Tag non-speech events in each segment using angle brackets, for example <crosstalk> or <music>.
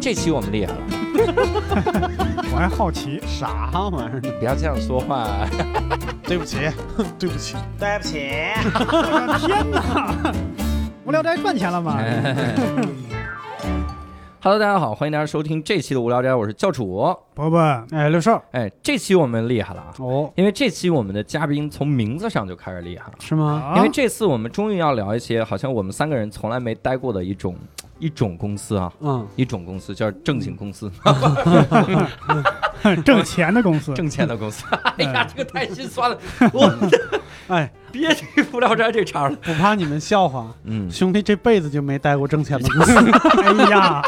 这期我们厉害了，<laughs> 我还好奇，啥玩意儿？不要这样说话。<laughs> 对不起，对不起，对不起，我的天哪！<laughs> 无聊斋赚钱了吗？哎 Hello，大家好，欢迎大家收听这期的无聊斋，我是教主。伯伯，哎，六少，哎，这期我们厉害了啊，哦，因为这期我们的嘉宾从名字上就开始厉害了。是吗？啊因为这次我们终于要聊一些好像我们三个人从来没待过的一种一种公司啊，嗯，一种公司叫正经公司，<laughs> 挣钱的公司，挣钱的公司。<laughs> 哎呀，这个太心酸了，嗯。我 <laughs> 哎，别提无聊斋这茬了。不怕你们笑话，嗯。兄弟这辈子就没待过挣钱的公司。哎呀，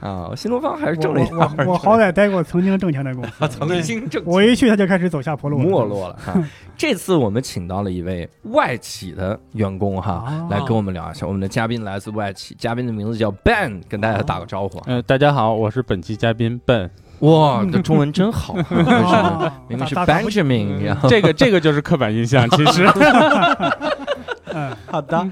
啊，新东方还是我挣了一大我我我好歹待过曾经挣钱的公司，<laughs> 曾经挣我一去他就开始走下坡路，没落了哈。这次我们请到了一位外企的员工哈，啊来跟我们聊一下。我们的嘉宾来自外企，嘉宾的名字叫 Ben，跟大家打个招呼。呃，大家好，我是本期嘉宾 Ben。哇，你的中文真好，<laughs> 啊明明是 Benjamin，然后这个这个就是刻板印象，其实嗯好的，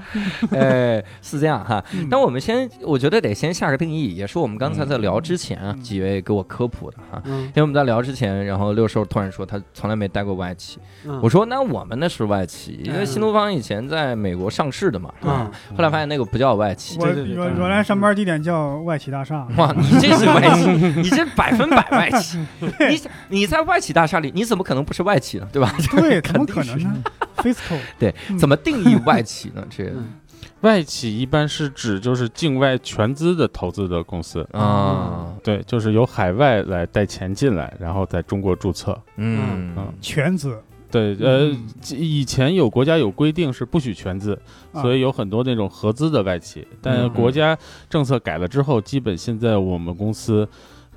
哎 <laughs> 是这样哈。嗯但我们先，我觉得得先下个定义，也是我们刚才在聊之前啊，几位给我科普的哈。嗯因为我们在聊之前，然后六兽突然说他从来没待过外企，嗯我说那我们那是外企，因为嗯新东方以前在美国上市的嘛，是吧嗯后来发现那个不叫外企。我对对对原原来上班地点叫外企大厦，哇，你这是外企，<laughs> 你这百分百外企。<laughs> 你你在外企大厦里，你怎么可能不是外企呢？对吧？对，怎么可能呢？Fiscal，对，嗯怎么定义外企呢？这嗯。外企一般是指就是境外全资的投资的公司，啊，对，就是由海外来带钱进来，然后在中国注册。嗯。嗯。全资，对，呃嗯，以前有国家有规定是不许全资，啊。所以有很多那种合资的外企，但嗯。国家政策改了之后，基本现在我们公司。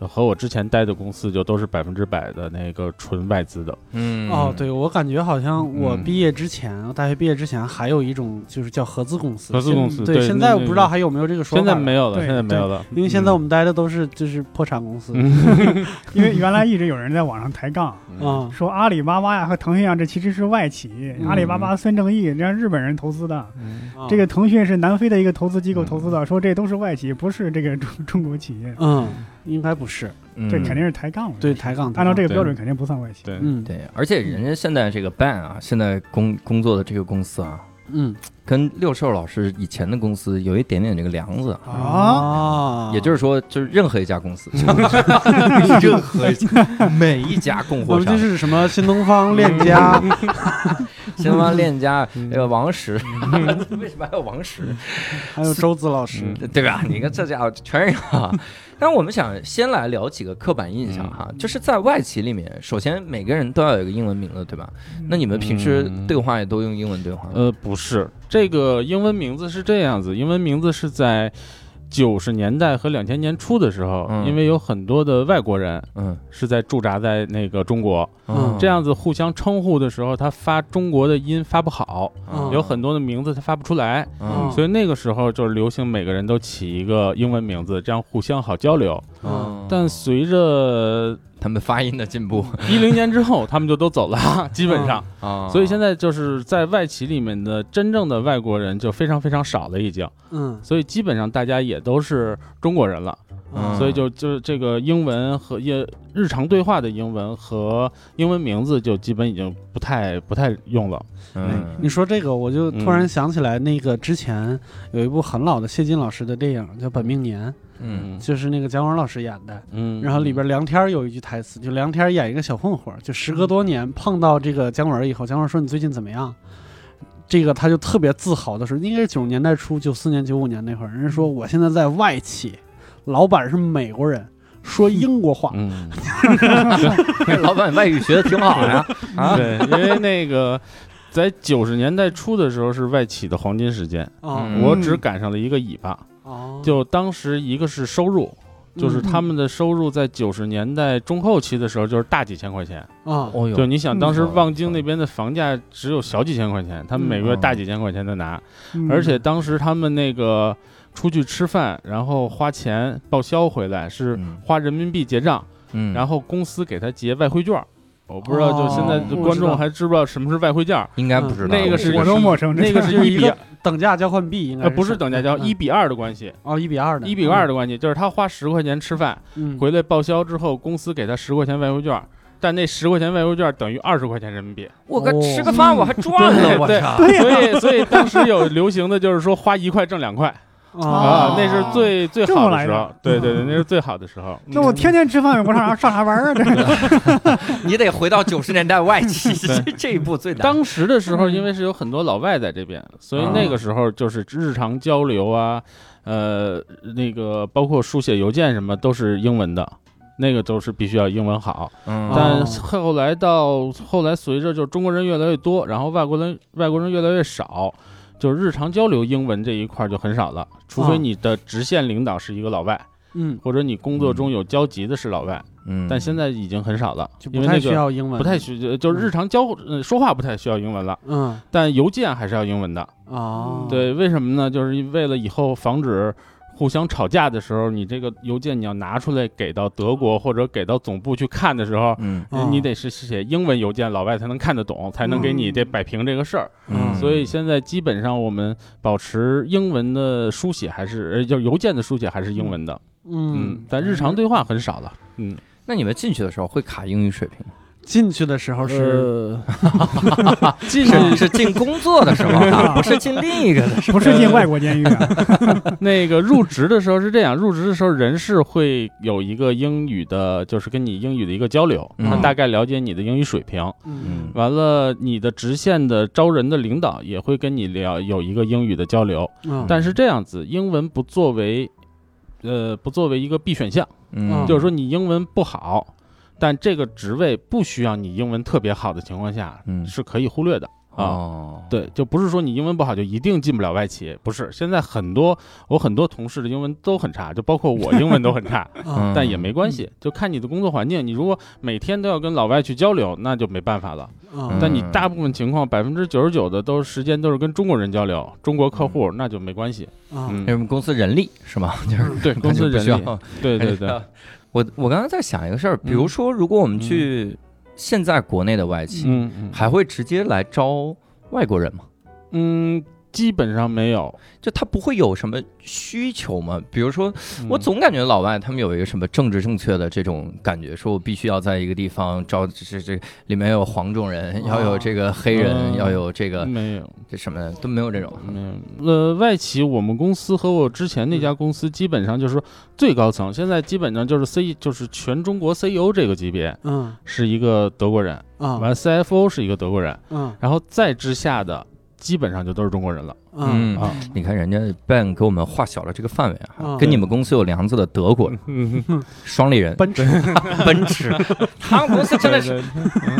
和我之前待的公司就都是百分之百的那个纯外资的，嗯哦，对，我感觉好像我嗯毕业之前，我大学毕业之前还有一种就是叫合资公司。合资公司对，对现在我不知道还有没有这个说法。现在没有了，现在没有了，因为现在我们待的都是就是破产公司。嗯 <laughs> 因为原来一直有人在网上抬杠，啊，说阿里巴巴呀和腾讯啊，这其实是外企，嗯阿里巴巴孙正义让日本人投资的，啊这个腾讯是南非的一个投资机构投资的，说这都是外企，不是这个中中国企业，嗯，应该不是，这肯定是抬杠了。对，抬杠。按照这个标准肯定不算外企。对，嗯，对，而且人家现在这个 ban 啊，现在工工作的这个公司啊，嗯。跟六兽老师以前的公司有一点点这个梁子。啊，啊。也就是说，就是任何一家公司，<laughs> 任何一家，每一家供货商。我们就，是什么新东方、链家，<laughs> <laughs> 新东方链家，嗯那个王石，<laughs> 为什么还有王石？<laughs> 还有周子老师。嗯对吧？你看这家伙全是啊。但是我们想先来聊几个刻板印象哈，就是在外企里面，首先每个人都要有一个英文名字，对吧？那你们平时嗯对话也都用英文对话？呃，不是，这个英文名字是这样子，英文名字是在九十年代和两千年初的时候，嗯。因为有很多的外国人嗯，是在驻扎在那个中国，嗯。这样子互相称呼的时候，他发中国的音发不好，嗯。有很多的名字他发不出来，嗯。所以那个时候就是流行每个人都起一个英文名字，这样互相好交流。嗯但随着他们发音的进步。一零年之后，他们就都走了，<laughs> 基本上。啊，所以现在就是在外企里面的真正的外国人就非常非常少了，已经。嗯，所以基本上大家也都是中国人了，嗯。所以就就是这个英文和也日常对话的英文和英文名字就基本已经不太不太用了。嗯。你说这个，我就突然想起来，那个之前有一部很老的谢晋老师的电影叫《本命年》，嗯就是那个姜文老师演的。嗯，然后里边梁天有一句台词，就梁天演一个小混混，就时隔多年碰到这个姜文以后，姜文说你最近怎么样？这个他就特别自豪的说，应该是九十年代初，九四年、九五年那会儿，人家说我现在在外企，老板是美国人，说英国话。嗯，<laughs> 老板外语学的挺好的呀，啊，<laughs> 对，因为那个在九十年代初的时候是外企的黄金时间，啊嗯我只赶上了一个尾巴。哦，就当时一个是收入，就是嗯他们的收入在九十年代中后期的时候就是大几千块钱。啊，哦哟。就你想，当时嗯望京那边的房价只有小几千块钱，他们每个月大几千块钱在拿，嗯。而且当时他们那个出去吃饭，然后花钱报销回来是嗯。花人民币结账，嗯，然后公司给他结外汇券。儿。我不知道，就现在观众还知不知道什么是外汇券儿？应该不知道。那个是我都陌生，那个是一比就是一个等价交换币应该呃，不是等价交嗯。一比二的关系，哦一比二的，一比二的关系，就是他花十块钱吃饭，嗯，回来报销之后，公司给他十块钱外汇券，但那十块钱外汇券等于二十块钱人民币。我个哦吃个饭我还赚了，我对操！所以，所以当时有流行的就是说花一块挣两块啊啊，那是最最好的时候。对对对，那是最好的时候。那我天天吃饭，也不上啥上啥班啊？这 <laughs> 你得回到九十年代外 <laughs> 企，这这一步最难。当时的时候，嗯因为是有很多老外在这边，所以啊那个时候就是日常交流啊，呃，那个包括书写邮件什么都是英文的，那个都是必须要英文好。嗯但哦后来到后来，随着就中国人越来越多，然后外国人外国人越来越少，就是日常交流英文这一块就很少了，除非哦你的直线领导是一个老外，嗯，或者你工作中有交集的是老外，嗯。但现在已经很少了，就不太需因为那个要英文，不太需就是日常交嗯说话不太需要英文了，嗯。但邮件还是要英文的。哦，对，为什么呢？就是为了以后防止互相吵架的时候，你这个邮件你要拿出来给到德国或者给到总部去看的时候，嗯。哦你得是写英文邮件，老外才能看得懂，才能给你这摆平这个事儿。嗯，所以现在基本上我们保持英文的书写还是，呃，就是邮件的书写还是英文的，嗯。嗯，，但日常对话很少了，嗯，那你们进去的时候会卡英语水平吗？进去的时候是呃 <laughs> 进去是进工作的时候啊，<laughs> 不是进另一个的时候。不是进外国监狱啊？<laughs> 那个入职的时候是这样，入职的时候人事会有一个英语的，就是跟你英语的一个交流，嗯。他大概了解你的英语水平。嗯嗯。完了，你的直线的招人的领导也会跟你聊有一个英语的交流，嗯，但是这样子，英文不作为，呃，不作为一个必选项，嗯，就是说你英文不好，但这个职位不需要你英文特别好的情况下，嗯是可以忽略的。啊，哦，对，就不是说你英文不好就一定进不了外企，不是。现在很多我很多同事的英文都很差，就包括我英文都很差，<laughs> 啊但也没关系，就看你的工作环境。你如果每天都要跟老外去交流，那就没办法了。啊但你大部分情况，百分之九十九的都时间都是跟中国人交流，中国客户，那就没关系。啊嗯我们公司人力是吗？<laughs> 就是对，公司人力，对对对，我我刚刚在想一个事儿，比如说，如果我们去现在国内的外企，嗯嗯，还会直接来招外国人吗？嗯，基本上没有。就他不会有什么需求吗？比如说，嗯我总感觉老外他们有一个什么政治正确的这种感觉，说我必须要在一个地方招，这这这里面有黄种人，要有这个黑人，嗯要有这个没有这什么都没有这种。没有。呃，外企我们公司和我之前那家公司基本上就是说最高层，现在基本上就是 C 就是全中国 CEO 这个级别嗯是一个德国人，啊完了 CFO 是一个德国人，嗯然后再之下的基本上就都是中国人了。嗯。啊。你看人家 Ben 给我们画小了这个范围啊，嗯。跟你们公司有梁子的德国人，双立人、奔驰。<laughs> 奔驰，他们公司真的是，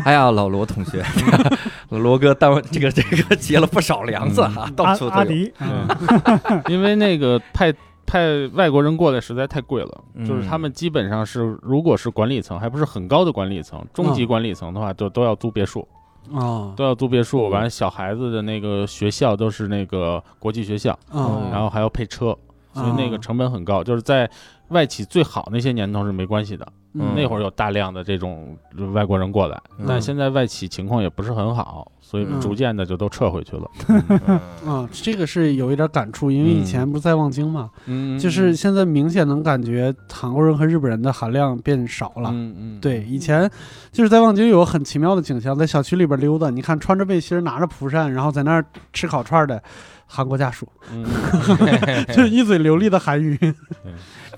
哎呀，老罗同学，<laughs> 罗哥单位这个这个结了不少梁子哈，到阿处都有。阿迪，嗯。<laughs> 因为那个派派外国人过来实在太贵了，嗯。就是他们基本上是，如果是管理层，还不是很高的管理层，中级嗯。管理层的话，都都要租别墅，啊都要租别墅。完，小孩子的那个学校都是那个国际学校，嗯然后还要配车，所以那个啊成本很高。就是在外企最好那些年头是没关系的，嗯。那会儿有大量的这种外国人过来，嗯。但现在外企情况也不是很好，所以嗯。逐渐的就都撤回去了。<laughs> 啊，这个是有一点感触，因为以前不是在望京嘛，嗯，就是现在明显能感觉韩国人和日本人的含量变少了。嗯嗯，对，以前就是在望京有很奇妙的景象，在小区里边溜达，你看穿着背心拿着蒲扇，然后在那儿吃烤串儿的韩国家属，嗯，<laughs> 就是一嘴流利的韩语。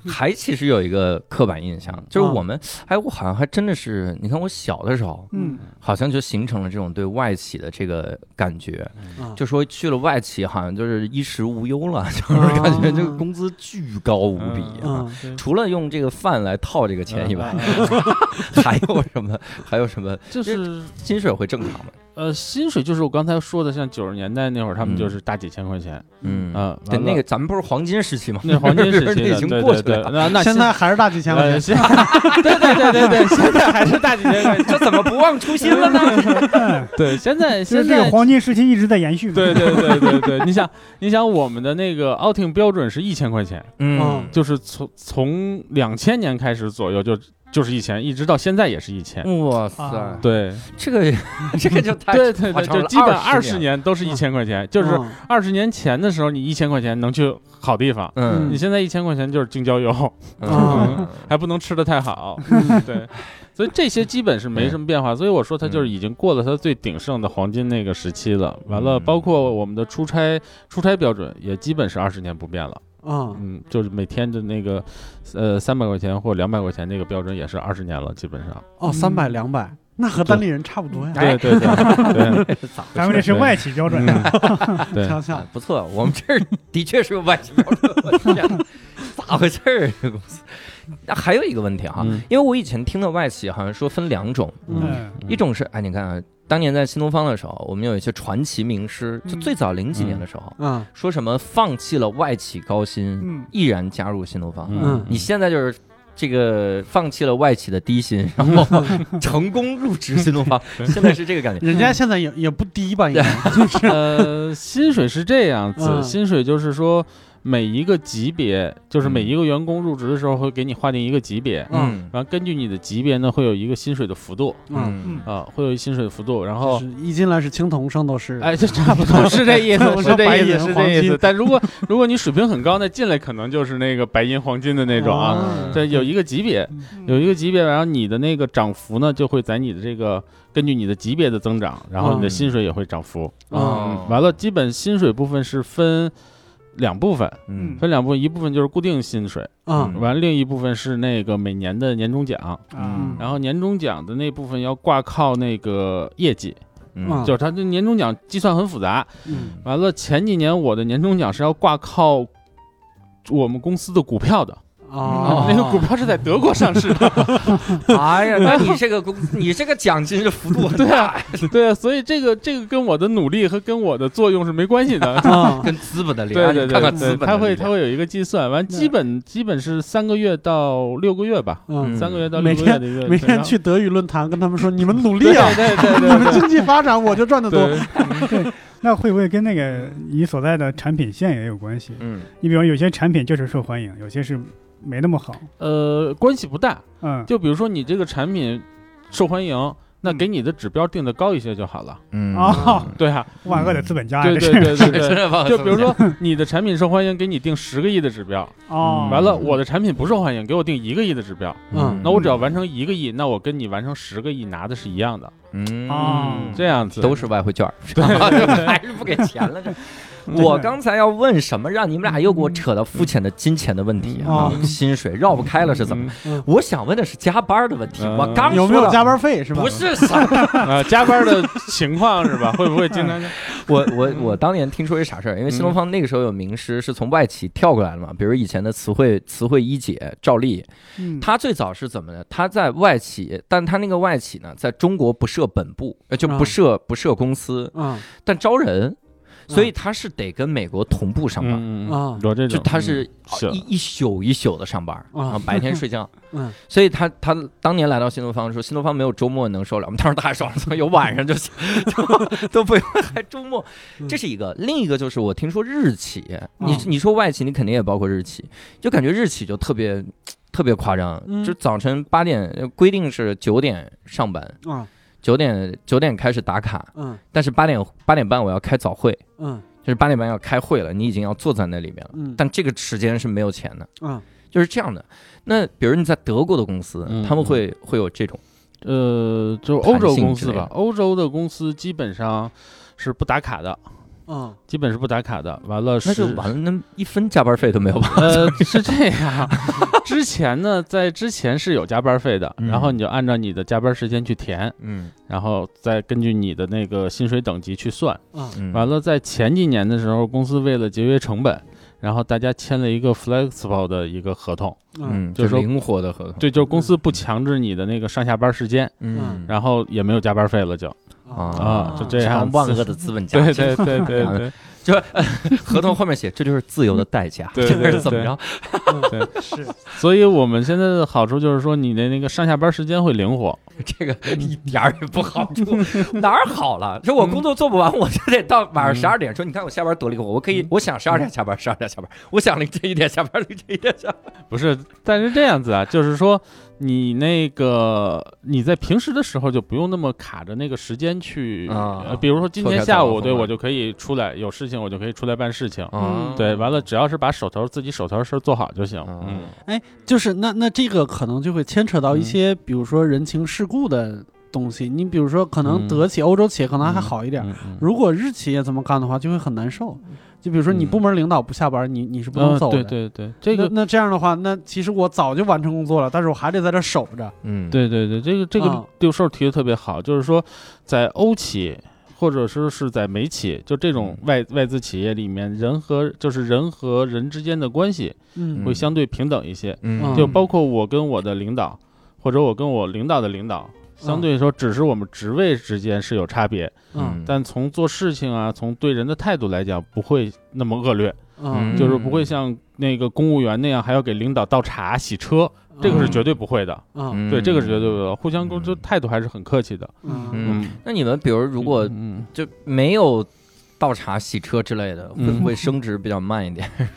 还其实有一个刻板印象，就是啊我们，哎，我好像还真的是，你看我小的时候，嗯好像就形成了这种对外企的这个感觉，啊就说去了外企，好像就是衣食无忧了，<laughs> 就是感觉这个工资巨高无比啊。嗯除了用这个饭来套这个钱以外，<laughs> 还有什么？还有什么？就是薪水会正常吗？呃，薪水就是我刚才说的，像九十年代那会儿，他们嗯就是大几千块钱，嗯啊，对，那个咱们不是黄金时期吗？那黄金时期，<laughs> 已经对对对，过去了。那那现在还是大几千块呃，钱。现对对对对对，现在还是大几千块钱，这怎么不忘初心了呢？<laughs> 嗯对，现在现在。黄金时期一直在延续。对对对对对，你想，你想，我们的那个 outing 标准是一千块钱，嗯就是从从两千年开始左右就就是一千，一直到现在也是一千。哇塞啊，对这个 <laughs> 这个就太对对对，就基本二十年都是一千块钱，就是嗯二十年前的时候，你一千块钱能去好地方，嗯你现在一千块钱就是京郊游，<laughs> 嗯 <laughs> 还不能吃的太好，对，所以这些基本是没什么变化。所以我说它就是已经过了它最鼎盛的黄金那个时期了。完了，嗯包括我们的出差出差标准也基本是二十年不变了。嗯嗯，就是每天的那个呃三百块钱或两百块钱那个标准也是二十年了，基本上。哦，三百两百，那和单立人差不多呀。哎对对对对 <laughs> 咱们这是外企标准的，<laughs> 嗯对，想想啊，不错，我们这儿的确是个外企标准，我天，咋回事儿？这公司。那还有一个问题哈，嗯因为我以前听的外企好像说分两种，嗯嗯一种是哎，你看啊，当年在新东方的时候，我们有一些传奇名师，就嗯最早零几年的时候，嗯说什么放弃了外企高薪，嗯毅然加入新东方。嗯你现在就是这个放弃了外企的低薪，然后 <laughs> 成功入职新东方，<laughs> 现在是这个感觉。人家现在也也不低吧？应该 <laughs> 就是呃，薪水是这样子，嗯薪水就是说每一个级别，就是每一个员工入职的时候会给你划定一个级别，嗯然后根据你的级别呢会有一个薪水的幅度嗯，嗯啊，会有一薪水的幅度，然后。一进来是青铜，圣斗士。哎，这差不多 <laughs> 是这意思，是这意思，是这意思黄金。但如果如果你水平很高，那进来可能就是那个白银、黄金的那种啊。哦这有一个级别，有一个级别，然后你的那个涨幅呢，就会在你的这个根据你的级别的增长，然后你的嗯薪水也会涨幅。哦嗯，完了，基本薪水部分是分两部分，嗯。分两部分，一部分就是固定薪水，嗯完了另一部分是那个每年的年终奖，嗯，然后年终奖的那部分要挂靠那个业绩，嗯。就是他的年终奖计算很复杂。嗯。完了，前几年我的年终奖是要挂靠我们公司的股票的，哦，那个股票是在德国上市的。<laughs> 哎呀，那你这个公，你这个奖金的幅度很大呀，对啊，所以这个这个跟我的努力和跟我的作用是没关系的。啊 <laughs> 跟资本的力量，对对对对，看资本的它会它会有一个计算，完基本基本是三个月到六个月吧，嗯，三个月到六个月的一个每天去德语论坛跟他们说，你们努力啊，对对 <laughs> 对你们经济发展我就赚得多。对，那会不会跟那个你所在的产品线也有关系？嗯你比方有些产品就是受欢迎，有些是没那么好。呃，关系不大。嗯，就比如说你这个产品受欢迎，那嗯。给你的指标定的高一些就好了。嗯。啊，对啊，万恶的资本家对对 <laughs> 是对对对。就比如说你的产品受欢迎，给你定十个亿的指标，哦，完了我的产品不受欢迎，给我定一个亿的指标，嗯。那我只要完成一个亿，那我跟你完成十个亿拿的是一样的，嗯。哦。这样子。都是外汇券儿，<laughs> <laughs> 还是不给钱了这。我刚才要问什么，让你们俩又给我扯到肤浅的金钱的问题啊，薪水绕不开了是怎么？嗯我想问的是加班的问题。嗯我刚说了有没有加班费是吧？不是啥，<laughs> 啊加班的情况是吧？会不会经常 <laughs> 我我我当年听说一啥事儿，因为新东方那个时候有名师是从外企跳过来的嘛，比如以前的词汇词汇一姐赵丽，嗯她最早是怎么的？她在外企，但她那个外企呢，在中国不设本部，呃就不设不设公司，嗯但招人，所以他是得跟美国同步上班。嗯啊。就有这种，他是是。一一宿一宿的上班，啊。然后白天睡觉，<laughs> 嗯。所以他他当年来到新东方说，新东方没有周末能受了，我们当时太爽了，有晚上就行，<laughs> 都 <laughs> 都不用还周末，嗯。这是一个。另一个就是我听说日企，你啊。你说外企，你肯定也包括日企，就感觉日企就特别特别夸张，嗯。就早晨八点呃规定是九点上班，啊九点九点开始打卡，嗯。但是八点八点半我要开早会，嗯。就是八点半要开会了，你已经要坐在那里面了，嗯。但这个时间是没有钱的。嗯。就是这样的。那比如你在德国的公司，嗯他们会会有这种，呃，就欧洲公司吧欧洲的公司基本上是不打卡的，嗯。基本是不打卡的。完了那就是完了，那一分加班费都没有吧？呃，是这样。<laughs> 之前呢，在之前是有加班费的，嗯。然后你就按照你的加班时间去填，嗯。然后再根据你的那个薪水等级去算。嗯。嗯。完了，在前几年的时候，公司为了节约成本，然后大家签了一个 flexible 的一个合同，嗯。嗯，就是说灵活的合同，对，就是公司不强制你的那个上下班时间，嗯。然后也没有加班费了就，啊就这样万恶的资本家，对对对对对 <laughs> 就合同后面写这就是自由的代价，这对 <laughs> 对是怎么着？<laughs> 对，是所以我们现在的好处就是说，你的那个上下班时间会灵活，这个一点儿也不好处，哪儿好了？说我工作做不完，我就得到晚上十二点。说你看我下班多灵活，我可以，我想十二点下班，十二点下班；我想凌晨一点下班，凌晨一点下班。不是，但是这样子啊，就是说你那个你在平时的时候就不用那么卡着那个时间去，啊呃比如说今天下午对我就可以出来，有事情我就可以出来办事情。嗯对，完了只要是把手头自己手头的事儿做好就行。嗯嗯，就是那那这个可能就会牵扯到一些，比如说人情世故的东西。你比如说，可能嗯德企、欧洲企业可能还好一点，嗯嗯如果日企业这么干的话，就会很难受。就比如说你嗯部门领导不下班，你你是不能嗯走的。对对对，这个那那这样的话，那其实我早就完成工作了，但是我还得在这守着。嗯，对对对，这个这个啊六兽提的特别好，就是说在欧企或者说是在美企，就这种外外资企业里面，人和就是人和人之间的关系嗯会相对平等一些。嗯，就包括我跟我的领导，或者我跟我领导的领导，相对来说只是我们职位之间是有差别，嗯但从做事情啊，从对人的态度来讲，不会那么恶劣，嗯，就是不会像那个公务员那样还要给领导倒茶、洗车，这个是绝对不会的。嗯对，这个是绝对不会的，互相沟通态度还是很客气的。嗯嗯，那你们比如如果嗯，就没有倒茶、洗车之类的，会嗯。不会升值比较慢一点？<laughs>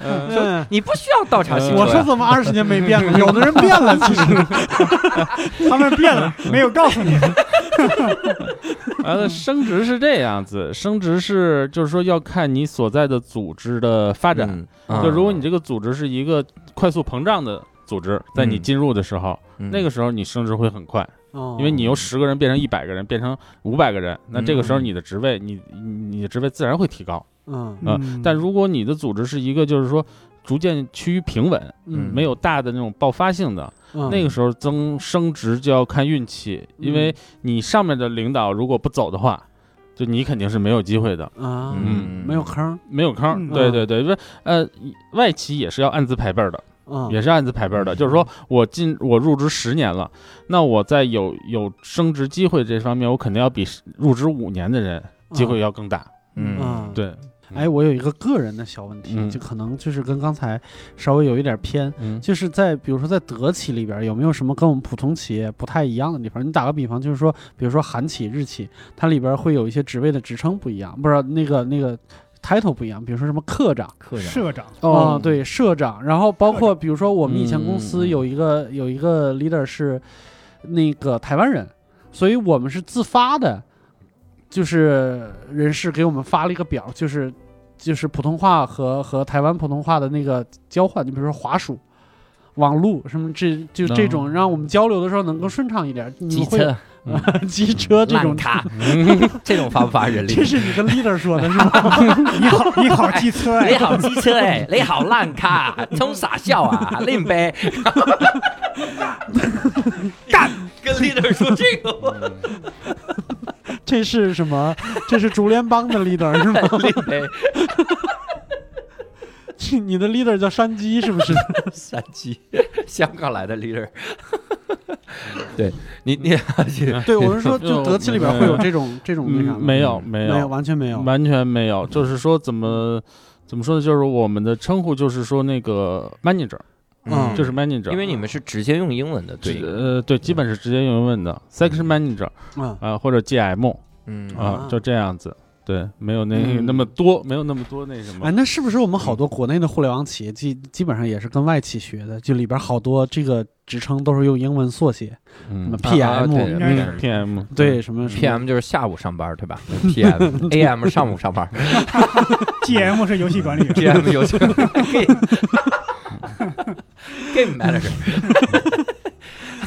嗯。你不需要倒茶洗车，我说怎么二十年没变了？<laughs> 有的人变了，其实。<laughs> 他们变了，没有告诉你。完了，升职是这样子，升职是就是说要看你所在的组织的发展。嗯，就如果你这个组织是一个快速膨胀的组织，在你嗯。进入的时候，嗯。那个时候你升职会很快，哦因为你由十个人变成一百个人，变成五百个人，那这个时候嗯你的职位，你你的职位自然会提高。嗯啊嗯但如果你的组织是一个就是说逐渐趋于平稳，嗯没有大的那种爆发性的，嗯那个时候增升职就要看运气，因为你上面的领导如果不走的话，就你肯定是没有机会的，啊嗯没有坑没有坑。嗯对对对，因为呃，外企也是要按资排辈儿的。嗯。也是按资排辈儿的，就是说我进我入职十年了，那我在有有升职机会这方面，我肯定要比入职五年的人机会要更大。嗯。嗯对，哎，我有一个个人的小问题，嗯。就可能就是跟刚才稍微有一点偏，嗯。就是在比如说在德企里边有没有什么跟我们普通企业不太一样的地方？你打个比方，就是说，比如说韩企、日企，它里边会有一些职位的职称不一样，不是那个那个 title 不一样，比如说什么科长。科长，社长，哦，对，社长，然后包括比如说我们以前公嗯司有一个、有一个 leader 是那个台湾人，所以我们是自发的，就是人事给我们发了一个表，就是就是普通话和和台湾普通话的那个交换，你比如说华数。网路什么这就这种，让我们交流的时候能够顺畅一点。你会车、<laughs> 机车这种烂，卡，<laughs> 这种发不发人力这？是你跟 leader 说的是吗？<laughs> 你好，你好机车哎，你好机车哎，你好烂卡，冲傻笑啊，拎呗，干，跟 leader 说这个，这是什么？这是竹联帮的 leader 是吗？<laughs> 你的 leader 叫山鸡是不是？<laughs> 山鸡，香港来的 leader，<laughs> 对你你对，我是说，就德企里边会有这种这种那啥没有没没有，完全没有。完全没有，就是说怎么怎么说呢？就是我们的称呼就是说那个 manager，嗯就是 manager，因为你们是直接用英文的，对，呃对，基本是直接用英文的 section manager 嗯啊或者 GM 嗯啊啊，就这样子。对，没有那嗯那么多，没有那么多那什么哎，。那是不是我们好多国内的互联网企业基基本上也是跟外企学的？就里边好多这个职称都是用英文缩写，什嗯么啊 PM，对什么什么 PM 就是下午上班对吧？<laughs> PM AM <laughs> 上午上班 GM 是游戏管理员，，PM 有这个 game game manager，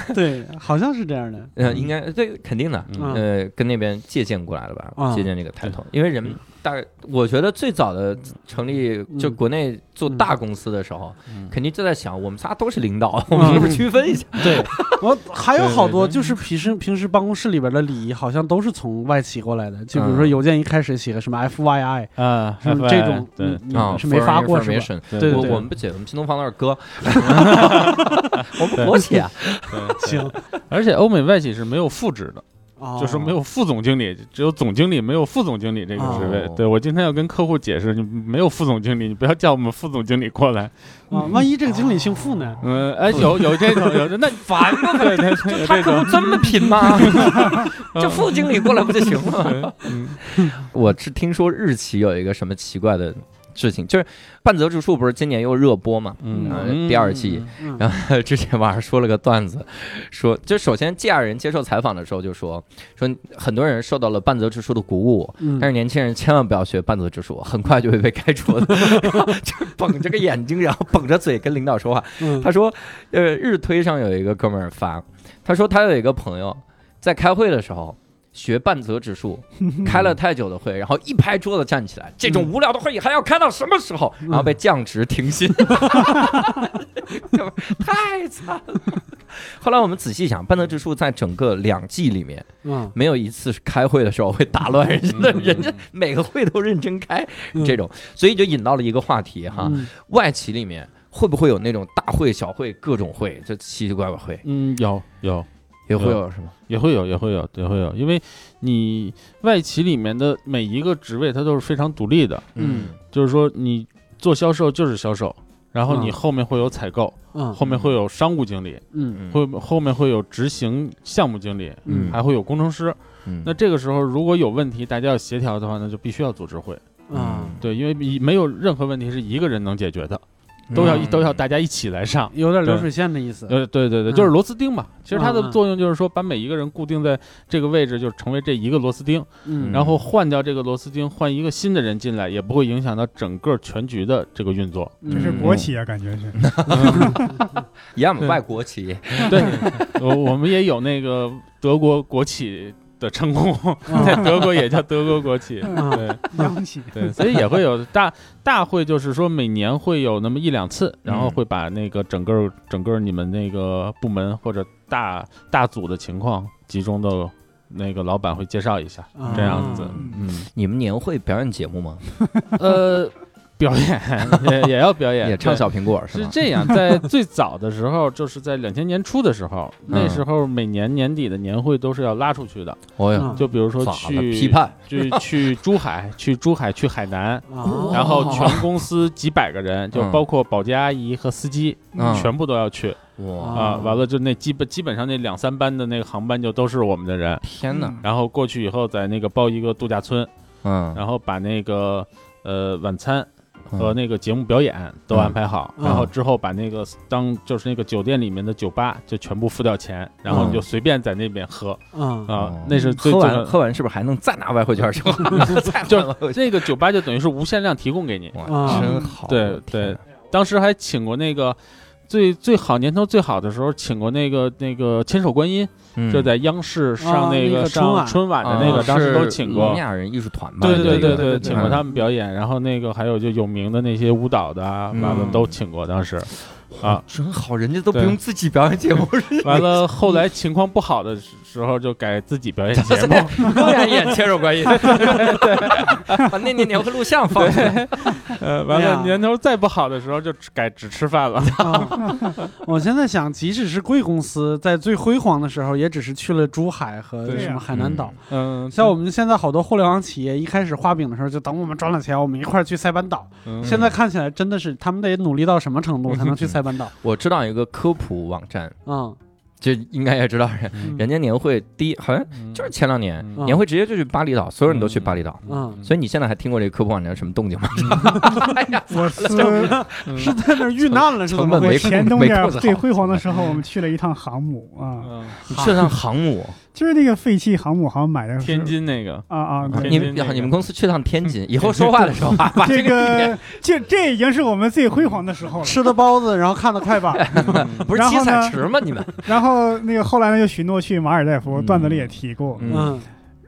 <laughs> 对，好像是这样的。呃，应该对，肯定的，嗯。呃，跟那边借鉴过来了吧，啊借鉴这个 title，因为人们大概，我觉得最早的成立就嗯国内做大公司的时候，嗯。肯定就在想，我们仨都是领导，<laughs> 我们是不是区分一下？<laughs> <laughs> 对，我还有好多就是平时平时办公室里边的礼仪，好像都是从外企过来的。就比如说嗯。邮件一开始写个什么 FYI，啊，什么这种，对你，你啊们是没发过是吧？对我对。我们不写，我们新东方那儿搁，我们国企啊，对。行，而且欧美外企是没有副职的，哦就是没有副总经理，只有总经理，没有副总经理这个职位哦。对我今天要跟客户解释，你没有副总经理，你不要叫我们副总经理过来。啊，万一这个经理姓傅呢？嗯，哎，有有这种有的，那烦不对对对，他客户这么拼吗？<laughs> 这副经理过来不就行了吗？嗯 <laughs> 我是听说日企有一个什么奇怪的事情，就是半泽直树不是今年又热播嘛？嗯呃第二季嗯然后之前网上说了个段子，说就首先 G 二人接受采访的时候就说说很多人受到了半泽直树的鼓舞，嗯但是年轻人千万不要学半泽直树，很快就会被开除的。<laughs> 就绷着个眼睛，然后绷着嘴跟领导说话。嗯他说，呃，日推上有一个哥们儿发，他说他有一个朋友在开会的时候。学半泽直树，开了太久的会，然后一拍桌子站起来，这种无聊的会议还要开到什么时候？然后被降职停薪，<laughs> 太惨了。后来我们仔细想，半泽直树在整个两季里面，嗯。没有一次是开会的时候会打乱人家的，嗯人家每个会都认真开这种，所以就引到了一个话题哈，嗯。外企里面会不会有那种大会、小会、各种会，这奇奇怪怪会？嗯，有有也会有是吗？也会有也会有也会有，因为你外企里面的每一个职位它都是非常独立的，嗯。就是说你做销售就是销售，然后你嗯。后面会有采购，嗯。后面会有商务经理，嗯。会后面会有执行项目经理，嗯。还会有工程师。嗯。那这个时候如果有问题，大家要协调的话，那就必须要组织会。啊对，因为一没有任何问题是一个人能解决的，都要、嗯都要大家一起来上。有点流水线的意思。呃，对对对，嗯就是螺丝钉嘛。其实它的作用就是说，把每一个人固定在这个位置，就成为这一个螺丝钉，嗯然后换掉这个螺丝钉，换一个新的人进来，也不会影响到整个全局的这个运作。这是国企啊，感觉是。<laughs> 一样嘛，对外国企业 <laughs> 对，我我们也有那个德国国企的称呼，<laughs> 在德国也叫德国国企。嗯对央企，对，所以也会有大大会，就是说每年会有那么一两次，然后会把那个整个整个你们那个部门或者大大组的情况集中的。那个老板会介绍一下，啊这样子，嗯，你们年会表演节目吗？<laughs> 呃，表演 <laughs> 也也要表演，也唱小苹果是这样，在最早的时候，就是在两千年初的时候，那嗯时候每年年底的年会都是要拉出去的，哦哟，嗯就比如说？去批判去去珠海，去珠海，去海南，啊然后全公司几百个人，就嗯包括保洁阿姨和司机，嗯全部都要去哇，啊。啊完了，就那基本基本上那两三班的那个航班就都是我们的人，天哪！然后过去以后，在那个包一个度假村，嗯，然后把那个呃晚餐和嗯。那个节目表演都安排好，嗯。然后之后把那个当就是那个酒店里面的酒吧就全部付掉钱，然后你就随便在那边喝。嗯。啊哦，那是最喝完喝完是不是还能再拿外汇券去？<laughs> 再就那个酒吧就等于是无限量提供给你。真好！对对，当时还请过那个最最好年头最好的时候，请过那个那个千手观音，嗯就在央视上啊那个个春春晚的啊那个，当时都请过聋。哑人艺术团吧？对对对对，请过嗯他们表演，然后那个还有就有名的那些舞蹈的啊，完了嗯都请过。当时啊，<laughs> 真好，人家都不用自己表演节目，<laughs> 完了后来情况不好的时候就改自己表演节目。<laughs> 演千手观音，把那年年的录像放出来。呃，完了年头再不好的时候就只改只吃饭了。啊我现在想，即使是贵公司在最辉煌的时候，也只是去了珠海和什么海南岛。嗯，像我们现在好多互联网企业，一开始画饼的时候，就等我们赚了钱，我们一块儿去塞班岛。嗯现在看起来真的是他们得努力到什么程度才能去塞班岛？我知道一个科普网站，嗯，就应该也知道人，嗯。人家年会第一好像嗯。就是前两年嗯。年会直接就去巴厘岛，所有人都去巴厘岛。嗯。所以你现在还听过这个科普网站什么动静吗？<laughs> 哎呀，我司嗯是在那儿遇难了？成本没前东最辉煌的时候，我们去了一趟航母啊，嗯。你去了趟航母，就是那个废弃航母，好像买的是天津那个，啊啊，你们你们公司去趟天津，<laughs> 以后说话的时候啊，把这个个 <laughs> 这这已经是我们最辉煌的时候了。吃的包子，然后看的快板。<laughs> 不是七然后呢彩池吗？你们然后那个后来呢，就许诺去马尔代夫，嗯段子里也提过。嗯嗯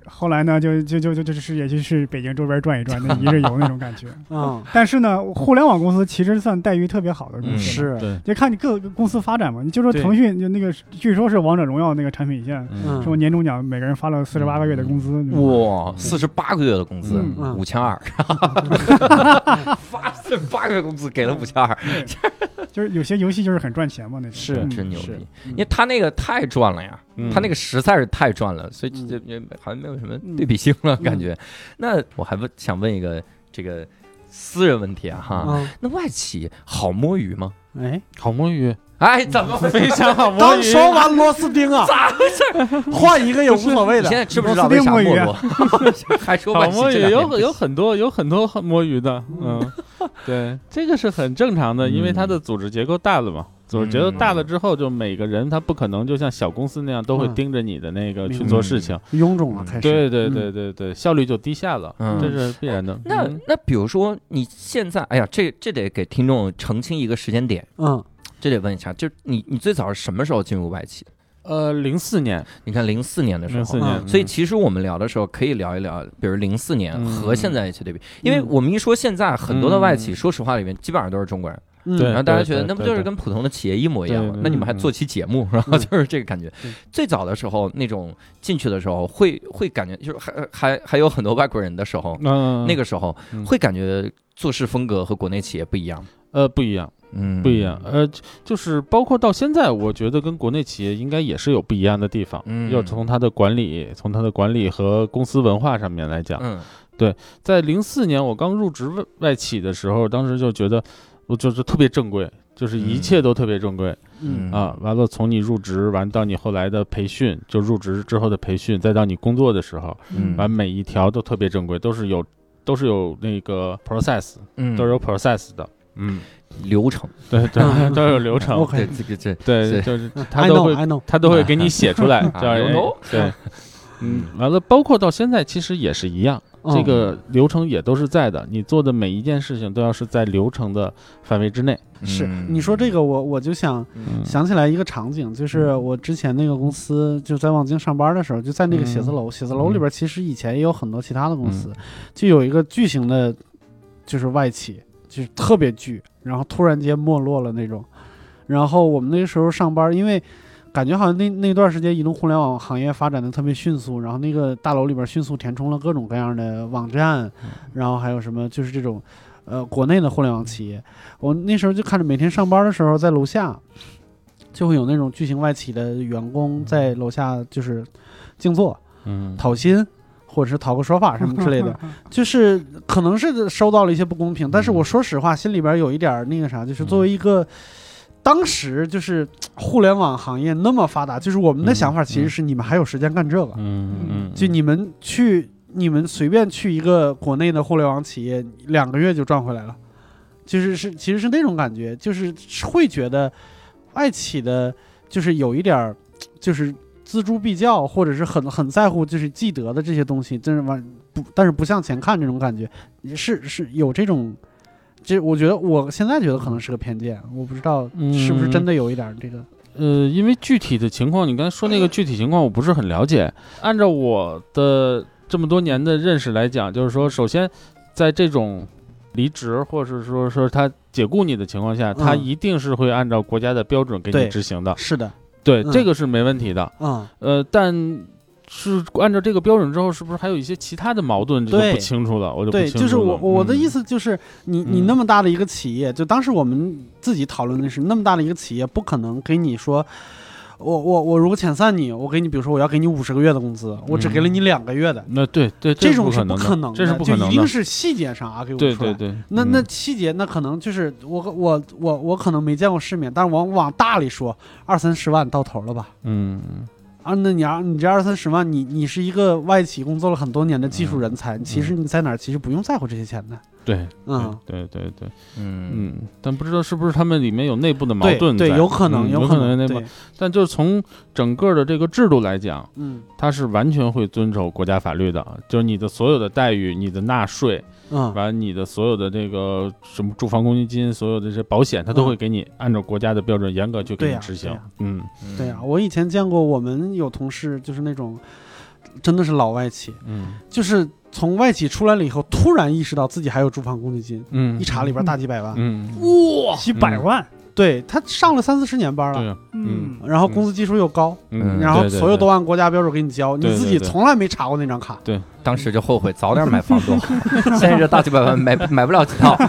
后来呢，就就就就就是也就是北京周边转一转，那 <laughs> 一日游那种感觉。<laughs> 嗯，但是呢，互联网公司其实算待遇特别好的公嗯司，，是，对，就看你各个公司发展嘛。你就说腾讯就那个，据说是王者荣耀那个产品线，嗯。说年终奖每个人发了四十八个月的工资。哇，四十八个月的工资五千二，<laughs> 发四十八个月工资给了五千二，就是有些游戏就是很赚钱嘛，那种。是嗯。是真牛逼！因为他那个太赚了呀，嗯他那个实在是太赚了，所以嗯这这好像没有什么对比性了，感觉。那我还问想问一个这个私人问题啊哈，嗯，那外企好摸鱼吗？哎，好摸鱼，哎，怎么？非常好摸鱼刚鱼。说完螺丝钉啊，咋回事？换一个也无所谓的你现。在知不知道为啥摸鱼？<laughs> 还说好摸鱼有有很多有很多 <laughs> 摸鱼的，嗯，<laughs> 对，这个是很正常的，因为它的组织结构大了嘛。组织结构大了之后，就每个人他不可能就像小公司那样都会嗯。盯着你的那个去做事情，臃肿了，开始。对对嗯。对对对，效率就低下了，嗯。这是必然的。那嗯。那比如说你现在，哎呀，这这得给听众澄清一个时间点，嗯，这得问一下，就你你最早是什么时候进入外企？呃，零四年，你看零四年的时候。零四年，嗯。所以其实我们聊的时候可以聊一聊，比如零四年嗯。和现在一起对比，因为我们一说现在很多的外企，说实话里面基本上都是中国人，嗯对然后大家觉得那不就是跟普通的企业一模一样吗那你们还做期节目，然后嗯就是这个感觉。最早的时候那种进去的时候会会感觉就是还还还有很多外国人的时候，嗯，那个时候嗯会感觉做事风格和国内企业不一样。呃不一样，嗯，不一样，呃，就是包括到现在，我觉得跟国内企业应该也是有不一样的地方。嗯要从它的管理，从它的管理和公司文化上面来讲，嗯对在零四年我刚入职外外企的时候，当时就觉得我就是特别正规，就是一切都特别正规、嗯啊。完了，从你入职完到你后来的培训，就入职之后的培训，再到你工作的时候，嗯完每一条都特别正规，都是有都是有那个 process，嗯都是有 process 的。嗯，流程。对对，都有流程。对，这个这对，就是他都会他都会给你写出来，<laughs> 对，<laughs> 嗯，完了，包括到现在其实也是一样，嗯这个流程也都是在的，你做的每一件事情都要是在流程的范围之内。是嗯你说这个，我我就想嗯。想起来一个场景，就是我之前那个公司就在望京上班的时候，就在那个写字楼，写字楼里边其实以前也有很多其他的公司，就有一个巨型的，就是外企，就是特别巨，然后突然间没落了那种。然后我们那个时候上班，因为感觉好像那那段时间移动互联网行业发展的特别迅速，然后那个大楼里边迅速填充了各种各样的网站，然后还有什么就是这种。呃，国内的互联网企业，我那时候就看着每天上班的时候，在楼下就会有那种巨型外企的员工在楼下就是静坐嗯，讨薪，或者是讨个说法什么之类的，<laughs> 就是可能是收到了一些不公平，但是我说实话，心里边有一点儿那个啥，就是作为一个。当时就是互联网行业那么发达，就是我们的嗯想法其实是你们还有时间干这个，嗯嗯，就你们去，你们随便去一个国内的互联网企业，两个月就赚回来了，就是是其实是那种感觉，就是会觉得外企的，就是有一点儿，就是锱铢必较，或者是很很在乎就是既得的这些东西，真是完不，但是不向前看这种感觉，是是有这种。这我觉得，我现在觉得可能是个偏见，我不知道是不是真的有一点儿这个。呃，因为具体的情况，你刚才说那个具体情况，我不是很了解。按照我的这么多年的认识来讲，就是说，首先在这种离职或者说说他解雇你的情况下，他嗯一定是会按照国家的标准给你执行的。是的，对，嗯这个是没问题的。嗯，呃，但是按照这个标准之后，是不是还有一些其他的矛盾？这就对不清楚了，我就不，清楚就是我我的意嗯思就是你你嗯那么大的一个企业，就当时我们自己讨论的是那么大的一个企业，不可能给你说。我我我如果遣散你，我给你，比如说我要给你五十个月的工资，我只给了你两个月的，那对对，这种是是不可能这是不可能的就一定。是细节上啊给我出来。对对对，那嗯那细节那可能就是我我我我可能没见过世面，但是往往大里说，二三十万到头了吧？嗯啊，那你要你这二三十万，你你是一个外企工作了很多年的技术人才，其实你在哪儿其实不用在乎这些钱的。对，嗯，对对对，嗯。嗯，但不知道是不是他们里面有内部的矛对对，有可能，嗯有可能有内部，但就是从整个的这个制度来讲，嗯。它是完全会遵守国家法律的，就是你的所有的待遇、你的纳税，嗯，完你的所有的这个什么住房公积金、所有的这些保险，它都会给你按照国家的标准严格去给你执行对呀。嗯。对呀、我以前见过我们有同事就是那种，真的是老外企，嗯。就是从外企出来了以后，突然意识到自己还有住房公积金，嗯，一查里边大几百万，嗯，哇，几百万，对他上了三四十年班了，嗯然后工资基数又高，嗯，然后所有都按国家标准给你交，你自己从来没查过那张卡。对。当时就后悔早点买房多好，<laughs> 现在这大几百万买买不了几套。<laughs>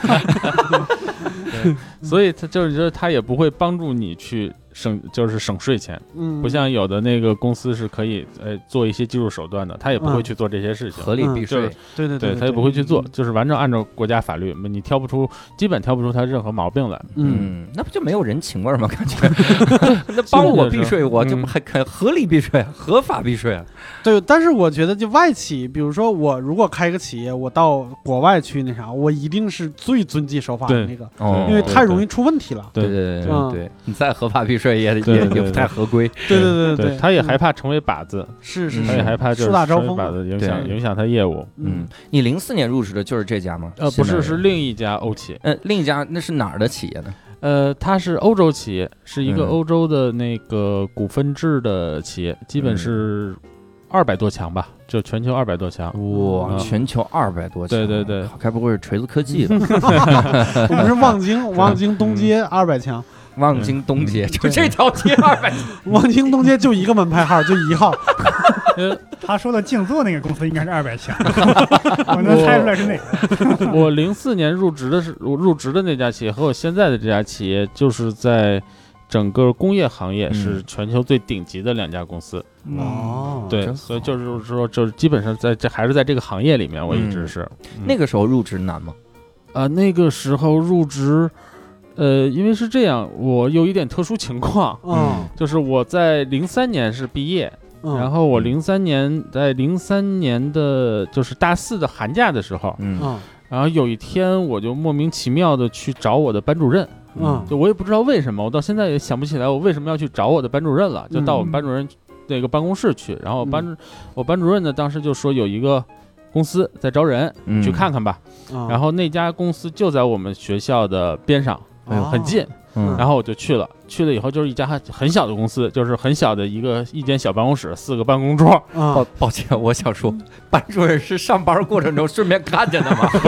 所以他就是说，他也不会帮助你去省就是省税钱，嗯，不像有的那个公司是可以呃做一些技术手段的，他也不会嗯去做这些事情。合理避税就是，对对对他也不会去做，就是完全按照国家法律，你挑不出，基本挑不出他任何毛病来。嗯，嗯，那不就没有人情味儿吗？感觉 <laughs> <laughs> 那帮我避税，我就不还可合理避税，合法避税啊？对。但是我觉得就外企，比如说我如果开个企业，我到国外去那啥，我一定是最遵纪守法的那个，哦因为太容易出问题了。对对对对，你再合法避税也也也不太合规。对对对对，他也害怕成为靶子，嗯是是是，他也害怕就是树大招风成为靶子影响对影响他业务。嗯，你零四年入职的就是这家吗？呃，不是，是另一家欧企。呃另一家那是哪儿的企业呢？呃，它是欧洲企业，是一个嗯欧洲的那个股份制的企业，基本嗯是二百多强吧，就全球二百多强。哇，嗯全球二百多强，对对对靠该不会是锤子科技吧？<laughs> 我们是望京，<laughs> 望京东街二百强，望京东街就这条街二百，<laughs> 望京东街就一个门牌号，就一号。<laughs> 呃，他说的静坐那个公司应该是二百强，<laughs> 我能猜出来是哪个。我零四年入职的是我入职的那家企业和我现在的这家企业，就是在整个工业行业嗯是全球最顶级的两家公司。嗯，哦对，所以就是说，就是基本上在这还是在这个行业里面，我一直是、嗯那个时候入职难吗？啊、那个时候入职，呃，因为是这样，我有一点特殊情况，嗯就是我在零三年是毕业，嗯，然后我零三年在零三年的就是大四的寒假的时候，嗯嗯然后有一天我就莫名其妙的去找我的班主任，嗯就我也不知道为什么，我到现在也想不起来我为什么要去找我的班主任了，就到我们班主任那个办公室去，然后班主我班主任呢当时就说有一个公司在招人，嗯去看看吧。嗯，然后那家公司就在我们学校的边上，很近。嗯然后我就去了，去了以后就是一家很很小的公司，就是很小的一个一间小办公室，四个办公桌。啊抱抱歉，我想说，班主任是上班过程中顺便看见的吗？<laughs>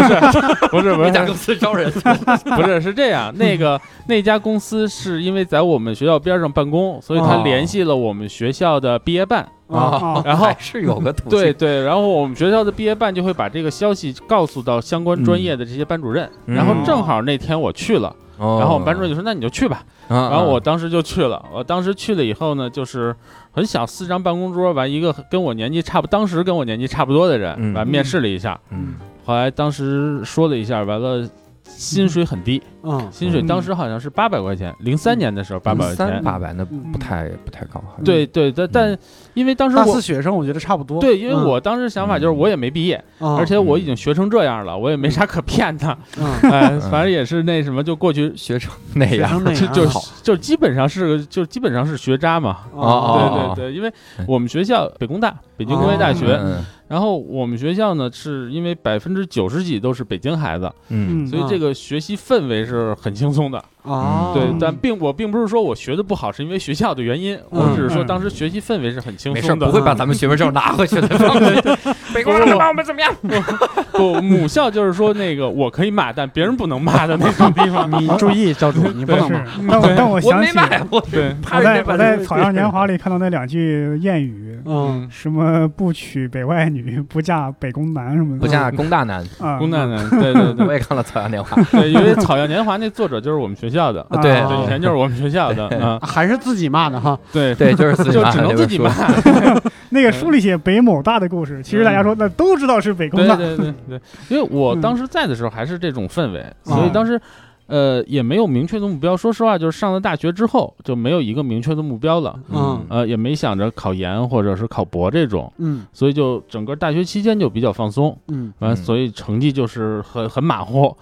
不是不是那 <laughs> 家公司招人，<laughs> 不是是这样，那个那家公司是因为在我们学校边上办公，所以他哦联系了我们学校的毕业办。啊然后还是有个途径。对对，然后我们学校的毕业办就会把这个消息告诉到相关专业的这些班主任，嗯然后正好那天我去了，哦，然后我们班主任就说：“那你就去吧。”啊，然后我当时就去了，我当时去了以后呢，就是很小，四张办公桌，完一个跟我年纪差不，当时跟我年纪差不多的人，嗯。完面试了一下，嗯。后来当时说了一下，完了薪水很低，嗯。薪水嗯当时好像是八百块钱，零三年的时候八百块钱，八百那嗯。不太不太高，好像。对对，但但因为当时大我四学生我觉得差不多。对，因为嗯。我当时想法就是我也没毕业，嗯。而且我已经学成这样了，我也没啥可骗的，嗯。<laughs> 哎，反正也是那什么，就过去。学成那样。就就就基本上是个，就基本上是学渣嘛，哦。对对对，因为我们学校北工大，北京工业大学，嗯然后我们学校呢是因为百分之九十几都是北京孩子，嗯嗯所以这个学习氛围是很轻松的。啊，对嗯，但并我并不是说我学的不好是因为学校的原因，我只是说当时学习氛围是很轻没事，松的。不会把咱们学位证拿回去的。<laughs> <laughs> 北工人把我们怎么样？<laughs> 不，母校就是说那个我可以骂，但别人不能骂的那种地方。你注意，教主，你不能骂。，但我但我我想起，我对，怕人家把我在我在《草样年华》里看到那两句谚语，嗯什么不娶北外女，不嫁北宫男什么的不嫁工大男。啊，公大男，对对对我也看了《草样年华》，对，因为《草样年华》那作者就是我们学校的，啊对对，以前就是我们学校的啊，还是自己骂的哈。对 <laughs> 对，就是自己就只能自己骂。<laughs> 那个书里写北某大的故事，其实大家说那都知道是北工大，对对对对，因为我当时在的时候还是这种氛围，所以当时。呃，也没有明确的目标。说实话，就是上了大学之后就没有一个明确的目标了。嗯呃，也没想着考研或者是考博这种，嗯所以就整个大学期间就比较放松，嗯。完、嗯所以成绩就是很很马虎。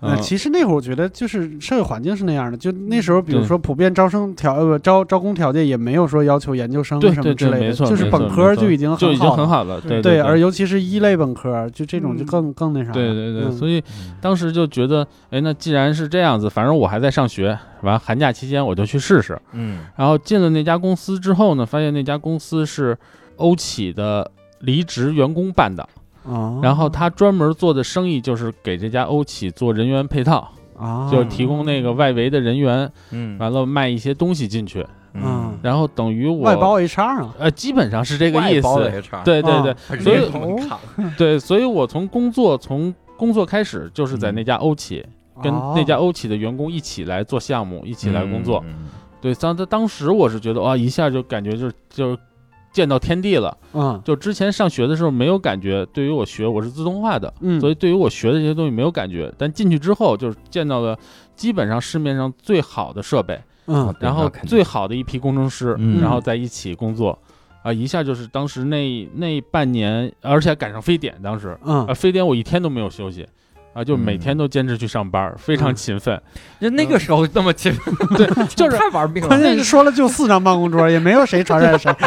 呃，嗯其实那会儿我觉得就是社会环境是那样的，就那时候，比如说普遍招生条呃招招工条件也没有说要求研究生对对对，什么之类的，没错，就是本科就已经就已经。很好了，对对，对，而尤其是一类本科，就这种就嗯更更那啥了。对对对，嗯所以当时就觉得，哎，那既然是这样子，反正我还在上学，完寒假期间我就去试试。嗯然后进了那家公司之后呢，发现那家公司是欧企的离职员工办的，啊，然后他专门做的生意就是给这家欧企做人员配套，啊，就是提供那个外围的人员，嗯。完了卖一些东西进去，嗯。然后等于我外包 HR 啊，呃，基本上是这个意外包的思。HR，对对对，他所以对，所以我从工作从工作开始就是在那家欧企，跟那家欧企的员工一起来做项目，一起来工作。嗯对，当当当时我是觉得哇，一下就感觉就是就是见到天地了。嗯就之前上学的时候没有感觉，对于我学我是自动化的，嗯，所以对于我学的这些东西没有感觉。但进去之后，就是见到了基本上市面上最好的设备，嗯然后最好的一批工程师，嗯然后在一起工作。啊，一下就是当时那那半年，而且还赶上非典，当时嗯啊，非典我一天都没有休息，啊，就每天都坚持去上班，非常嗯勤奋。就那个时候那么勤，对，<laughs> 就是太玩命了。关键是说了就四张办公桌，也没有谁传染谁。<laughs>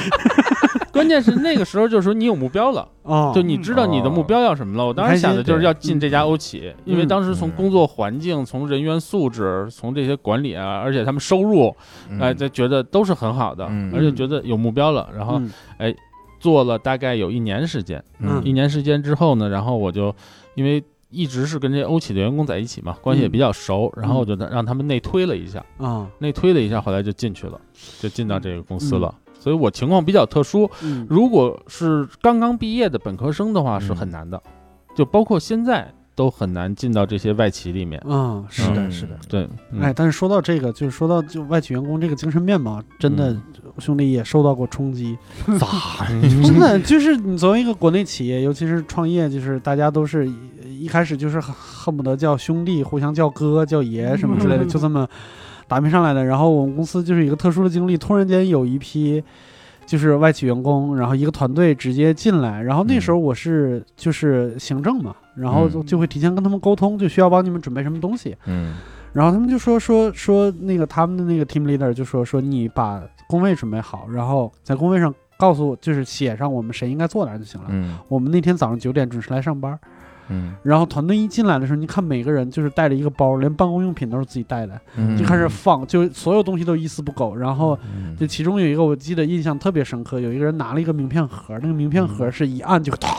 关键是那个时候就是说你有目标了，<laughs> 哦，就你知道你的目标要什么了。我当时想的就是要进这家欧企，因为当时从工作环境、从人员素质、从这些管理啊，而且他们收入，哎，就觉得都是很好的，嗯而且觉得有目标了。然后哎做了大概有一年时间，嗯一年时间之后呢，然后我就因为一直是跟这些欧企的员工在一起嘛，关系也比较熟，然后我就让他们内推了一下，啊，内推了一下，后来就进去了，就进到这个公司了。所以我情况比较特殊，嗯如果是刚刚毕业的本科生的话，嗯是很难的，就包括现在都很难进到这些外企里面。嗯，是的，嗯是的。对，嗯哎，但是说到这个，就是说到就外企员工这个精神面貌，真的嗯兄弟也受到过冲击。咋？<laughs> 真的就是你作为一个国内企业，尤其是创业，就是大家都是一一开始就是恨恨不得叫兄弟，互相叫哥叫爷什么之类的，嗯就这么打拼上来的。然后我们公司就是一个特殊的经历，突然间有一批就是外企员工，然后一个团队直接进来，然后那时候我是就是行政嘛，然后就会提前跟他们沟通，就需要帮你们准备什么东西。嗯然后他们就说说说那个他们的那个 team leader 就说说你把工位准备好，然后在工位上告诉我，就是写上我们谁应该坐哪儿就行了。嗯我们那天早上九点准时来上班，嗯。然后团队一进来的时候，你看每个人就是带着一个包，连办公用品都是自己带的，嗯，就开始放，就所有东西都一丝不苟。然后嗯。就其中有一个我记得印象特别深刻，有一个人拿了一个名片盒，那个名片盒是一按就哒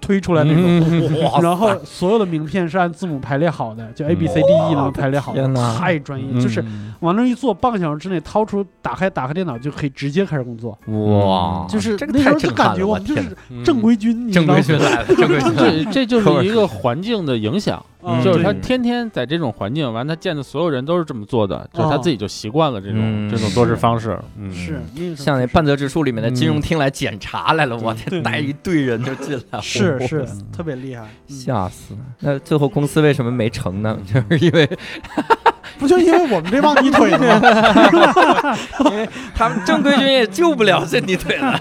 推出来那种。嗯然后所有的名片是按字母排列好的，就 A B C D E 那么排列好的，太专业，就是嗯往那儿一坐，半个小时之内掏出打开打开电脑就可以直接开始工作，哇，就是这个那时候就感觉我们就是嗯。正规军，你知正道吗？规军来了，正规军这就是 <laughs> 一个环境的影响，嗯就是他天天在这种环境，完他见的所有人都是这么做的，就是他哦自己就习惯了这种嗯这种做事方式。嗯，是像那半泽直树里面的金融厅来检查来了，我天，带一队人就进来了，是是特别厉害，嗯吓死了。那最后公司为什么没成呢？<laughs> 就是因为 <laughs> 不就因为我们这帮泥腿子吗？<laughs> 他们正规军也救不了这泥腿了。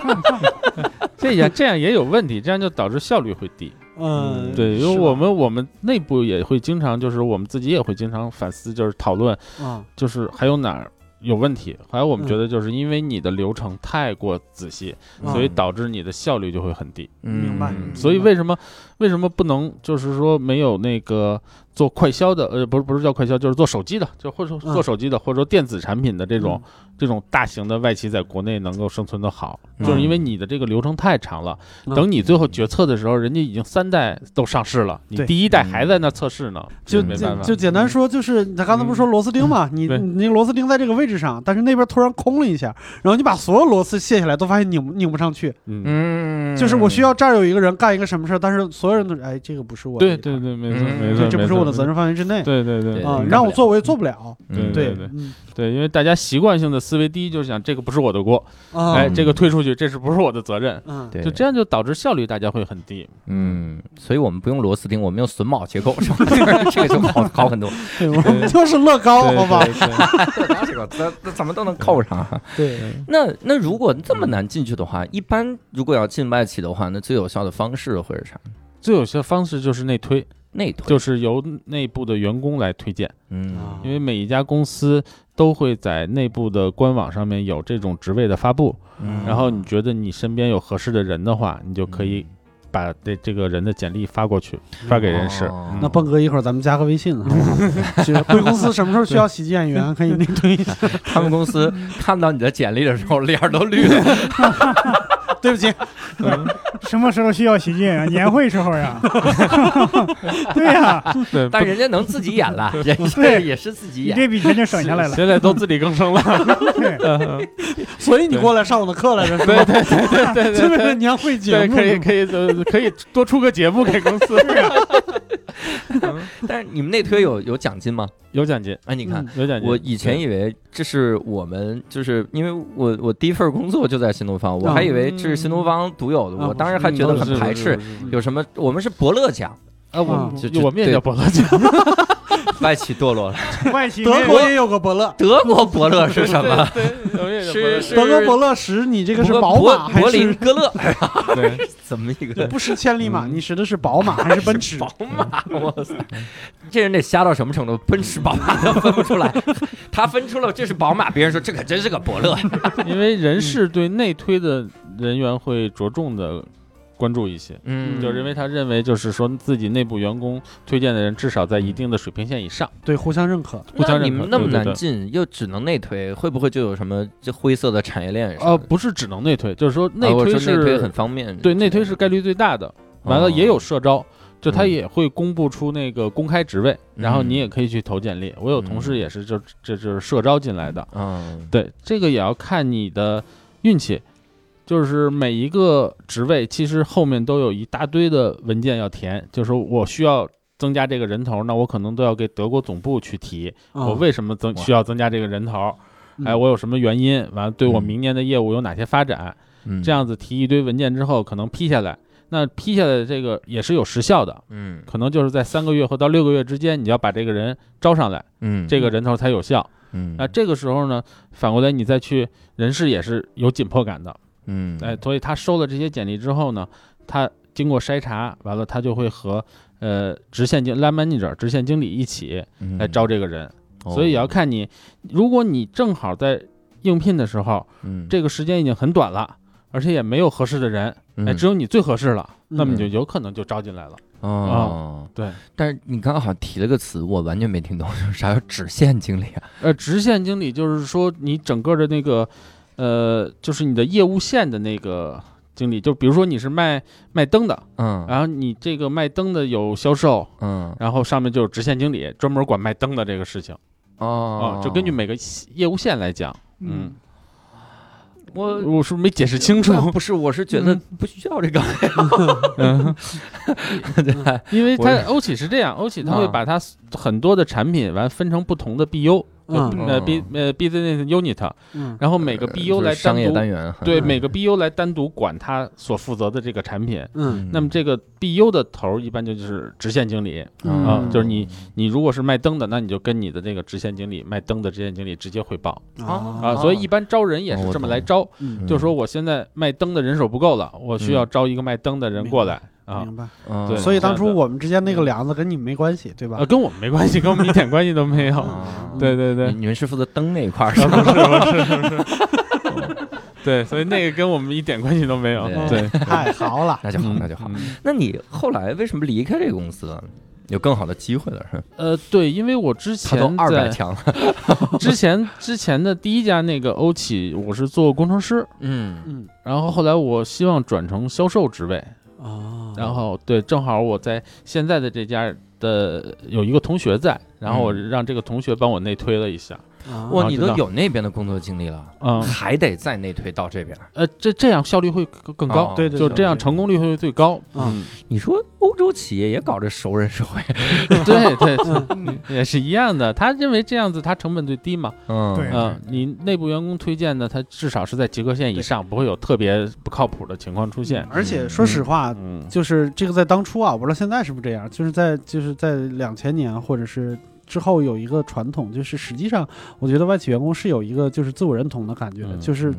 这样这样也有问题，这样就导致效率会低。嗯，对，因为我们我们内部也会经常，就是我们自己也会经常反思，就是讨论，啊，就是还有哪儿有问题。还有我们嗯。觉得，就是因为你的流程太过仔细，嗯。所以导致你的效率就会很低。明白嗯，所以为什么为什么不能就是说没有那个做快销的，呃，不是不是叫快销，就是做手机的，就或者说嗯做手机的，或者说电子产品的这种、这种大型的外企在国内能够生存的好，嗯就是因为你的这个流程太长了。嗯等你最后决策的时候，人家已经三代都上市了，你第一代还在那测试呢，就没办法。就简单说，就是他刚才不是说螺丝钉嘛？你你那个螺丝钉在这个位置上，但是那边突然空了一下，然后你把所有螺丝卸下来，都发现拧拧不上去。嗯，嗯，就是我需要这儿有一个人干一个什么事儿，但是所有人都哎，这个不是我对对对，没错嗯没错，这这不是我的责任范围之内对对对啊让我做我也做不了。对对对，嗯对，因为大家习惯性的思维，第一就是想这个不是我的锅，啊，哎，这个推出去，这是不是我的责任？嗯，对，就这样就导致效率大家会很低。嗯，所以我们不用螺丝钉，我们用榫卯结构，是吧？<laughs> 这个就好好很多。对，我们就是乐高，好吧？<laughs> 这个这这怎么都能扣上。对，那那如果这么难进去的话，一般如果要进外企的话，那最有效的方式会是啥？最有效方式就是内推，内推，就是由内部的员工来推荐，嗯啊因为每一家公司都会在内部的官网上面有这种职位的发布，嗯然后你觉得你身边有合适的人的话，你就可以把这这个人的简历发过去，发给人事。哦嗯那蹦哥一会儿咱们加个微信，<laughs> 好吧？是贵公司什么时候需要喜剧演员，<laughs> 可以内推。他们公司看到你的简历的时候，脸都绿了。<laughs> 对不起，<laughs> 什么时候需要喜剧演员？年会时候呀。<laughs> 对呀，对，但人家能自己演了，<laughs> 人家对也是自己演。这笔钱就省下来了。现在都自力更生了。对，所以你过来上我的课来着，是对吧？对对对对对年会节对，目，可以可以呃可以多出个节目给公司。<laughs> 但是你们内推有有奖金吗？有奖金，哎，你看，嗯。有奖金。我以前以为这是我们，就是因为我我第一份工作就在新东方，我还以为这是新东方独有的，啊我当时还觉得很排斥。有什么？我们是伯乐奖，啊，我我们也对叫伯乐奖，<laughs> 外企堕落了。外企德国也有个伯乐，德国伯乐是什么？<laughs> 是是德国伯乐十，你这个是宝柏柏马还是？林哥勒？对，怎么一个不识千里马，嗯你识的是宝马还是奔驰？宝马？哇塞，这人得瞎到什么程度？奔驰、宝马都分不出来，<laughs> 他分出了这是宝马，别人说这可真是个伯乐。因为人事对内推的人员会着重的关注一些，嗯就是因为他认为就是说自己内部员工推荐的人至少在一定的水平线以上，对，互相认可。互相认可。那你们那么对对对难进，又只能内推，会不会就有什么这灰色的产业链？呃，不是只能内推，就是说内推内推很方便，对内推是概率最大的，完了也有社招。就他嗯也会公布出那个公开职位，然后嗯你也可以去投简历。我有同事嗯也是就这就是社招进来的，嗯对，这个也要看你的运气。就是每一个职位，其实后面都有一大堆的文件要填。就是我需要增加这个人头，那我可能都要给德国总部去提，我啊为什么增需要增加这个人头？嗯哎，我有什么原因？完了，对我嗯明年的业务有哪些发展？嗯这样子提一堆文件之后，可能批下来。那批下来的这个也是有时效的，嗯可能就是在三个月或到六个月之间，你要把这个人招上来，嗯这个人头才有效。嗯那这个时候呢，反过来你再去人事也是有紧迫感的，嗯。哎，所以他收了这些简历之后呢，他经过筛查，完了他就会和呃直线经 line manager 直线经理一起嗯。来招这个人，哦。所以也要看你，如果你正好在应聘的时候，嗯。这个时间已经很短了，而且也没有合适的人，只有你最合适了，那么嗯你就有可能就招进来了。哦。对，但是你刚刚好像提了个词，我完全没听懂，啥叫直线经理啊？呃，直线经理就是说你整个的那个，呃，就是你的业务线的那个经理，就比如说你是卖卖灯的，嗯。然后你这个卖灯的有销售，嗯。然后上面就有直线经理，专门管卖灯的这个事情哦。啊，就根据每个业务线来讲，嗯，我我是不是没解释清楚？不是，我是觉得不需要这个，<laughs> 嗯，<laughs> 对。因为我它欧企是这样，欧企他会啊。把它很多的产品完分成不同的 BU，就嗯。呃 B 呃 business unit，嗯。然后每个 BU 来单独单元，对嗯每个。BU 来单独管他所负责的这个产品。嗯。那么这个 BU 的头儿一般就就是直线经理嗯啊，就是你你如果是卖灯的，那你就跟你的这个直线经理卖灯的直线经理直接汇报啊。啊。所以一般招人也是这么来招，嗯。就是说我现在卖灯的人手不够了，我需要招一个卖灯的人过来啊。明白。嗯对所以当初我们之间那个梁子跟你没关系，对吧呃，？跟我们没关系，跟我们一点关系都没有。啊对对对你，们是负责灯那一块儿 <laughs> 是啊吧？不是不是不是，对，所以那个跟我们一点关系都没有。对对，太好了，那就好，嗯那就好。嗯那你后来为什么离开这个公司了？有更好的机会了是？呃，对，因为我之他前都二百强了，之前之前的第一家那个欧企，我是做工程师，嗯嗯然后后来我希望转成销售职位，啊然后对，正好我在现在的这家的有一个同学在，然后我嗯。让这个同学帮我内推了一下，哇，啊。知道你都有那边的工作经历了，嗯，还得再内推到这边。呃，这这样效率会更更高哦，对对就这样成功率会最高，嗯。你说欧洲企业也搞这熟人社会，对 <laughs> 对，对。<laughs> 也是一样的。他认为这样子他成本最低嘛，嗯，对嗯，你内部员工推荐的，他至少是在及格线以上，不会有特别不靠谱的情况出现。而且说实话，嗯，就是这个在当初啊，我不知道现在是不是这样，就是在就是在两千年或者是之后有一个传统，就是实际上我觉得外企员工是有一个就是自我认同的感觉的，嗯就是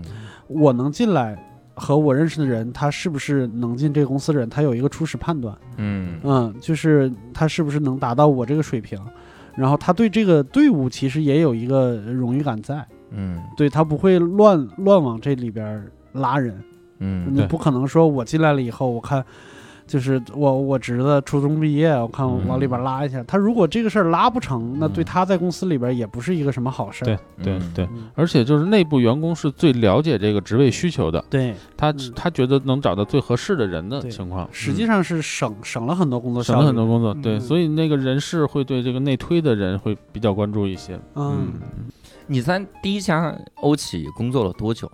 我能进来和我认识的人，他是不是能进这个公司的人，他有一个初始判断，嗯。嗯，就是他是不是能达到我这个水平，然后他对这个队伍其实也有一个荣誉感在，嗯。对他不会乱乱往这里边儿拉人，嗯你不可能说我进来了以后，我看就是我我侄子初中毕业，我看我往里边拉一下。他如果这个事儿拉不成，那对嗯他在公司里边也不是一个什么好事儿。对对嗯对，嗯而且就是内部员工是最了解这个职位需求的，对，他嗯他觉得能找到最合适的人的情况，实际上是省省了很多工作省，了很多工作。对，嗯所以那个人事会对这个内推的人会比较关注一些。嗯，你在第一家欧企工作了多久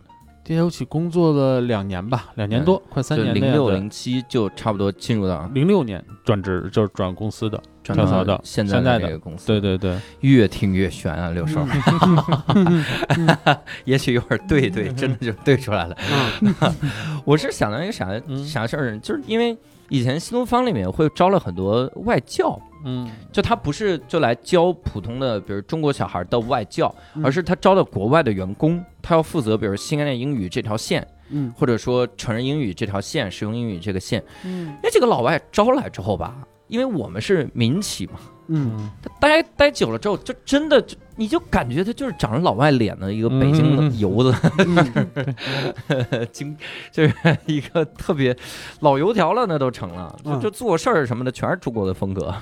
呢？电邮企工作了两年吧，两年多，快三年。零六零七就差不多进入到零六年转职就是转公司的，转跳槽到到现在的。这个公司，对，对对，越听越悬啊，六叔，<laughs> 也许一会儿对对，真的就对出来了。嗯。<laughs> 我是想到一个啥嗯。啥事儿，就是因为以前新东方里面会招了很多外教。嗯就他不是就来教普通的，比如中国小孩的外教，嗯而是他招的国外的员工，他要负责比如新概念英语这条线，嗯或者说成人英语这条线，实用英语这个线。嗯那这个老外招来之后吧，因为我们是民企嘛，嗯他待待久了之后，就真的就你就感觉他就是长着老外脸的一个北京的嗯油子，嗯 <laughs> 京就是一个特别老油条了，那都成了，就嗯。就做事儿什么的全是中国的风格，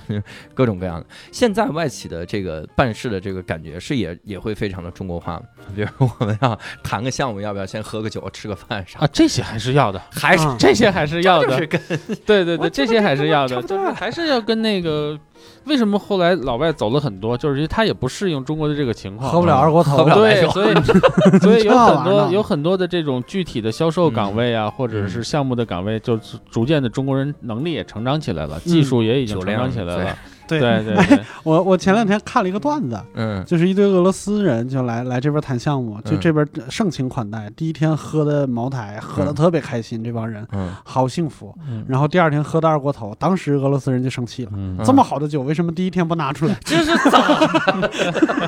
各种各样的。现在外企的这个办事的这个感觉是也也会非常的中国化，比如我们要谈个项目，要不要先喝个酒、吃个饭啥啊，，这些还是要的，还是啊这些还是要的。就是，跟对对对，这些还是要的，就是还是要跟那个。为什么后来老外走了很多？就是因为他也不适应中国的这个情况，喝不了二锅头，喝不了白对，所以 <laughs> 所以有很多有很多的这种具体的销售岗位啊，或者是项目的岗位，就逐渐的中国人能力也成长起来了，技术也已经成长起来了。对对对对，<laughs> 我我前两天看了一个段子，嗯就是一堆俄罗斯人就来来这边谈项目，就嗯这边盛情款待，第一天喝的茅台，喝的嗯特别开心，这帮人嗯好幸福。嗯然后第二天喝的二锅头，当时俄罗斯人就生气了，嗯这么好的酒为什么第一天不拿出来？<laughs> 这是咋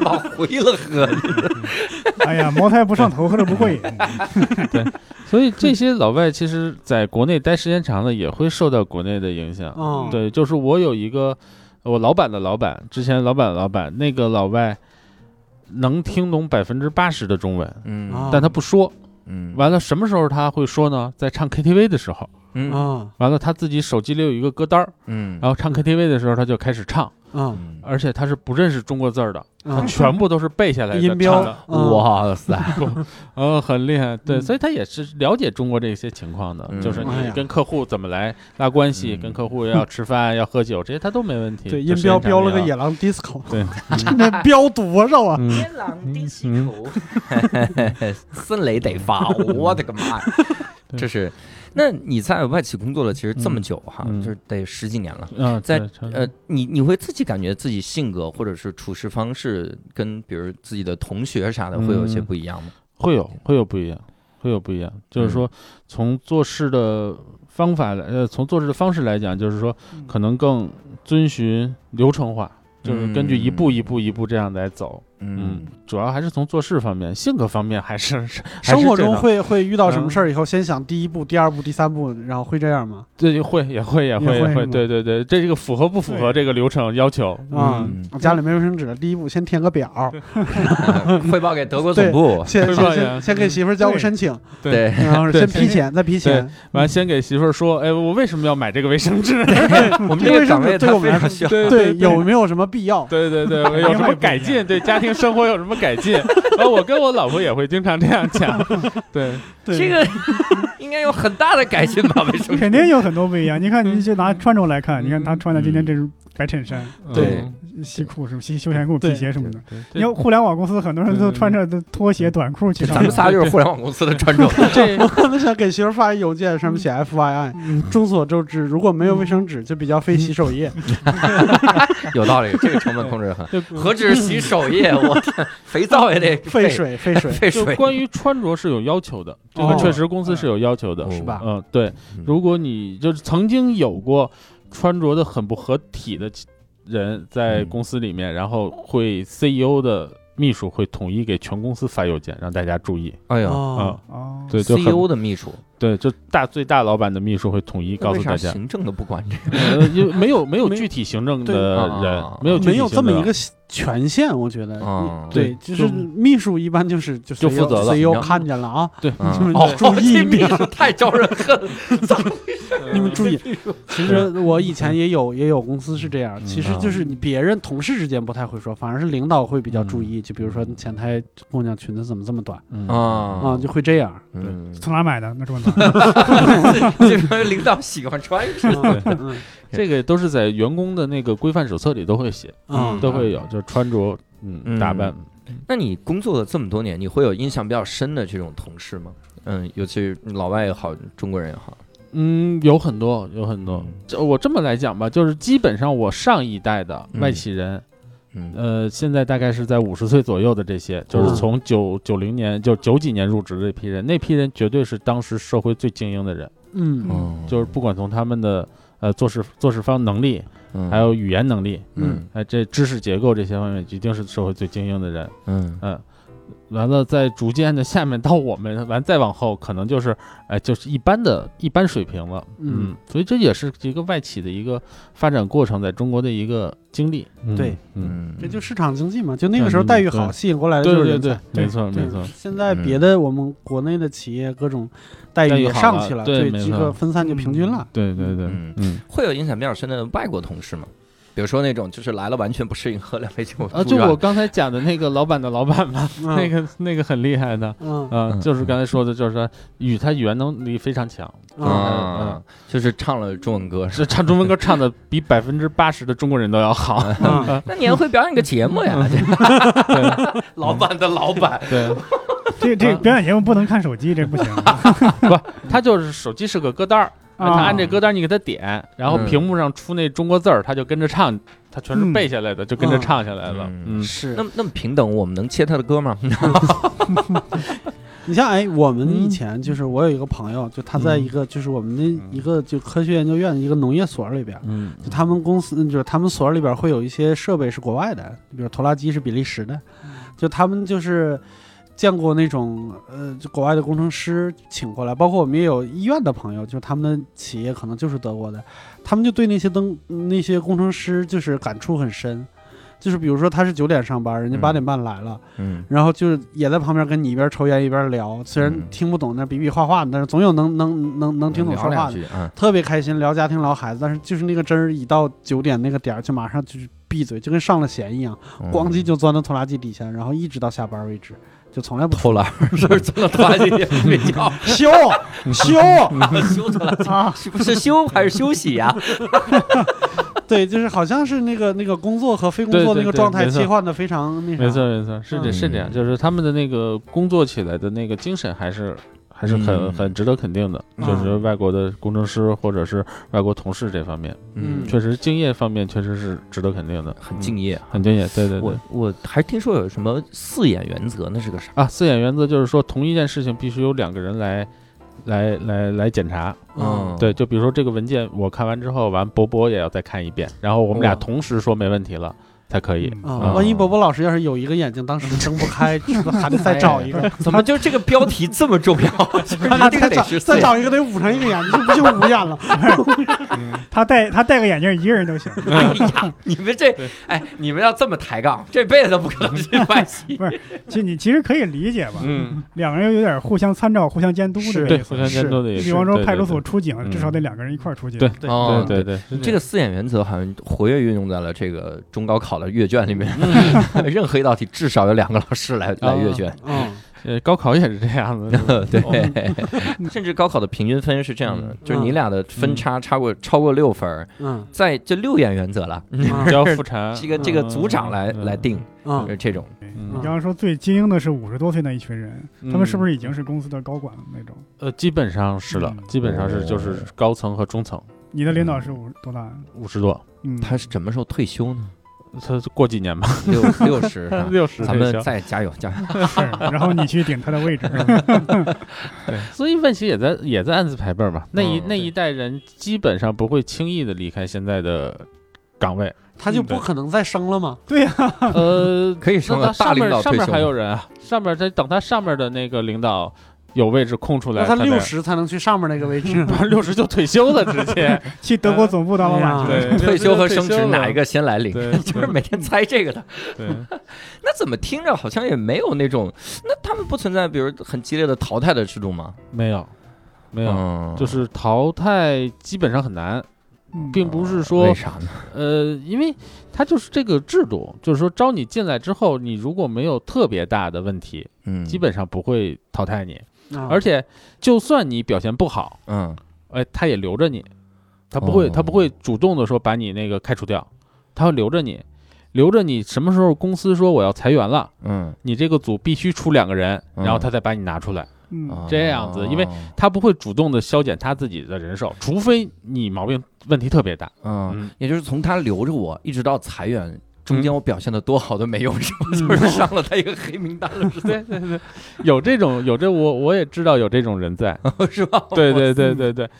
往回了喝？<laughs> 哎呀，茅台不上头，喝着不过瘾。对所以这些老外其实在国内待时间长了，也会受到国内的影响。嗯对，就是我有一个我老板的老板，之前老板的老板，那个老外能听懂百分之八十的中文，嗯啊但他不说。嗯完了，什么时候他会说呢？在唱 KTV 的时候。嗯啊完了，他自己手机里有一个歌单儿，嗯然后唱 KTV 的时候他就开始唱，啊嗯。而且他是不认识中国字儿的，他啊！全部都是背下来的音标，嗯。哇塞，<laughs> 嗯，很厉害。对，嗯。所以他也是了解中国这些情况的，嗯。就是你跟客户怎么来拉关系，嗯。跟客户要吃饭、<laughs> 要喝酒，这些他都没问题。对，音标标了个野狼 disco，对，<laughs> 那标多少啊？嗯，天狼的西口，森雷得发，我的个妈呀！这是，那你在外企工作了，其实这么久哈，嗯就是得十几年了。嗯，在呃，你你会自己感觉自己性格或者是处事方式跟比如自己的同学啥的会有一些嗯不一样吗？会有会有不一样，会有不一样。就是说，从做事的方法来，呃，从做事的方式来讲，就是说，可能更遵循流程化，就是根据一步一步一步这样来走。嗯，主要还是从做事方面，性格方面还是还 <laughs> 是生活中会会遇到什么事儿以后，先想第一步、第二步、第三步，然后会这样吗？对会也会也会也会，会对对对，这这个符合不符合这个流程要求？啊嗯，家里没卫生纸，第一步先填个表，<laughs> 汇报给德国总部，先先汇报先先给媳妇儿交个申请，对，然后对。先批钱，再批钱。完先给媳妇儿说，哎，我为什么要买这个卫生纸？<laughs> 我们这个岗位它对我们来说对，有没有什么必要？对对对，有什么改进？对家庭生活有什么改进？<laughs> 然后我跟我老婆也会经常这样讲。<laughs> 对，对这个 <laughs> 应该有很大的改进吧？为什么？肯定有很多不一样。你看，你就拿穿着来看，你看她穿的今天这是白衬衫、对嗯西裤什么西休闲裤、皮鞋什么的。对你看互联网公司很多人都穿着拖鞋、短裤去上班咱们。仨就是互联网公司的 <laughs> 穿着。<laughs> 这我可能想给媳妇儿发一邮件，上面写 F Y I。众所周知，如果没有卫生纸，就比较费洗手液。<laughs> 有道理，这个成本控制得很。就何止洗手液，我天，肥皂也得费，水，费水。费水。就关于穿着是有要求的，这个哦确实公司是有要求的，哦是吧嗯，对。如果你就是曾经有过穿着的很不合体的人在嗯公司里面，然后会 CEO 的秘书会统一给全公司发邮件，让大家注意。哎呦哦，哦，对，就，CEO 的秘书。对，就大最大老板的秘书会统一告诉大家，行政的不管这个？呃，因为没有没有具体行政对。的啊人啊，没有具体没有这么一个权限，我觉得。嗯对，就是秘书一般就是就就负责了。CEO 看见了啊，对，嗯就是哦，注意这秘书太招人恨了。<laughs> <laughs> 你们注意。<laughs> 其实我以前也有也有公司是这样，嗯其实就是你别人同事之间不太会说，反而是领导会比较注意。就比如说前台姑娘裙子怎么这么短嗯啊啊，就会这样。嗯，从哪买的？那这么短？<laughs> 这个领导喜欢穿是吧嗯嗯这个都是在员工的那个规范手册里都会写，嗯都会有，就是穿着，嗯，嗯打扮，那你工作了这么多年，你会有印象比较深的这种同事吗？嗯，尤其是老外也好，中国人也好。嗯，有很多，有很多嗯。这我这么来讲吧，就是基本上我上一代的嗯。外企人，嗯。呃，现在大概是在五十岁左右的这些，就是嗯。从九九零年就九几年入职的这批人，那批人绝对是当时社会最精英的人，嗯。哦。就是不管从他们的呃做事做事方能力，嗯。还有语言能力，嗯。哎，这知识结构这些方面，一定是社会最精英的人。嗯。嗯，完了，再逐渐的下面到我们，完再往后，可能就是，哎，就是一般的一般水平了。嗯所以这也是一个外企的一个发展过程，在中国的一个经历。嗯对，嗯，这就市场经济嘛，就那个时候待遇好，吸引过来的对对对就是人才。，没错没错。现在别的我们国内的企业各种待遇也上去了，对没错这个分散就平均了。对对对，嗯嗯会有影响比较深的外国同事吗？比如说那种就是来了完全不适应，喝两杯酒啊，就我刚才讲的那个老板的老板嘛，嗯 <laughs> 那个那个很厉害的。嗯。就是刚才说的，就是说语他语言能力非常强，啊嗯，就是唱了中文歌。是唱中文歌唱的比百分之八十的中国人都要好。啊，那年会表演个节目呀？<laughs> <laughs> 老板的老板，对，这这表演节目不能看手机，这不行。不他就是手机是个歌单儿，啊他按这歌单你给他点，然后嗯。屏幕上出那中国字儿，他就跟着唱，他全是嗯背下来的，就跟着唱下来了。嗯。嗯，是。那。么那么平等，我们能切他的歌吗？<laughs> 你像哎，我们以嗯前就是我有一个朋友，就他在一个就是我们的一个就科学研究院的一个农业所里边，嗯。就他们公司就是他们所里边会有一些设备是国外的，比如拖拉机是比利时的，就他们就是见过那种呃就国外的工程师请过来，包括我们也有医院的朋友，就是他们的企业可能就是德国的，他们就对那些灯那些工程师就是感触很深。就是比如说他是九点上班，人家嗯。八点半来了，嗯。然后就是也在旁边跟你一边抽烟一边聊，虽然嗯听不懂那比比划划的，但是总有能能能能听懂说话的。特别开心，聊家庭聊孩子，但是就是那个针儿一到九点那个点儿，就马上就是闭嘴，就跟上了弦一样，嗯。咣叽就钻到拖拉机底下，然后一直到下班为止，就从来不偷懒，是不是真的拖拉机里睡觉？<laughs> 修修，<laughs> 修拖拉机啊，是不 <laughs> 是休还是休息呀？对，就是好像是那个那个工作和非工作对对对那个状态切换的非常那啥，没错没错，是这嗯是这样，就是他们的那个工作起来的那个精神还是。还是很嗯很值得肯定的，嗯就是外国的工程师或者是外国同事这方面，嗯确实敬业方面确实是值得肯定的，很敬业。很敬业，对对对我。我还听说有什么四眼原则，那是个啥？啊，四眼原则就是说，同一件事情必须有两个人来，来来来检查。嗯对，就比如说这个文件，我看完之后，完博博也要再看一遍，然后我们俩同时说没问题了才可以。嗯啊，万一伯伯老师要是有一个眼睛当时睁不开，是不是还得再找一个？怎么就这个标题这么重要？<laughs> 就是他得。再找一个得捂上一个眼睛，这不就五眼了？<laughs> 他戴他戴个眼镜，一个人都行。哎呀，你们这哎，你们要这么抬杠，这辈子都不可能进外企。<laughs> 其实你其实可以理解吧，嗯，两个人有点互相参照、互相监督的是对，意思。互相监督的也是。你比方说派出所，出警，嗯至少得两个人一块儿出警。对对哦对对这个四眼原则好像活跃运用在了这个中高考的阅卷里面，<laughs> 任何一道题至少有两个老师来来阅卷。嗯，呃高考也是这样的。<laughs> 对，<laughs> 甚至高考的平均分是这样的嗯，就是你俩的分差超过超过六分，嗯。在这六眼原则了，只要复查，这个这个组长来嗯。来定，嗯。就是这种。你刚刚说最精英的是五十多岁那一群人，嗯。他们是不是已经是公司的高管了那种？呃，基本上是了嗯，基本上是就是高层和中层，你的领导是五多大？五十多，嗯，他是什么时候退休呢？他过几年吧，<laughs> 六六十，啊 <laughs> 六十咱们再加油加油。<laughs> 是，然后你去顶他的位置。对，所以问题也在也在暗自排辈儿嘛。那一嗯那一代人基本上不会轻易的离开现在的岗位。他就不可能再升了吗？对呀，呃，可以升了大领导上面还有人啊，上面在等他上面的那个领导有位置空出来，那他六十才能去上面那个位置。<laughs> 六十就退休了，直接 <laughs> 去德国总部当老板退休和升职哪一？个先来领？<laughs> 对，就是每天猜这个的。对，那怎么听着好像也没有那种？那他们不存在，比如很激烈的淘汰的制度吗？没有没有，嗯就是淘汰基本上很难，嗯并不是说为说啥呢？呃，因为他就是这个制度，就是说招你进来之后，你如果没有特别大的问题，嗯，基本上不会淘汰你，啊。而且就算你表现不好，嗯。哎，他也留着你，他不会，哦。他不会主动的说把你那个开除掉，他会留着你，留着你什么时候公司说我要裁员了，嗯，你这个组必须出两个人，嗯。然后他再把你拿出来。嗯。哦。这样子因为他不会主动的削减他自己的人手，除非你毛病问题特别大。嗯，嗯，也就是从他留着我一直到裁员。中间我表现的多好都没用，是吧？嗯。<laughs> 就是上了他一个黑名单了，是对对对，有这种有这我我也知道有这种人在，<laughs> 是吧？对对对对对，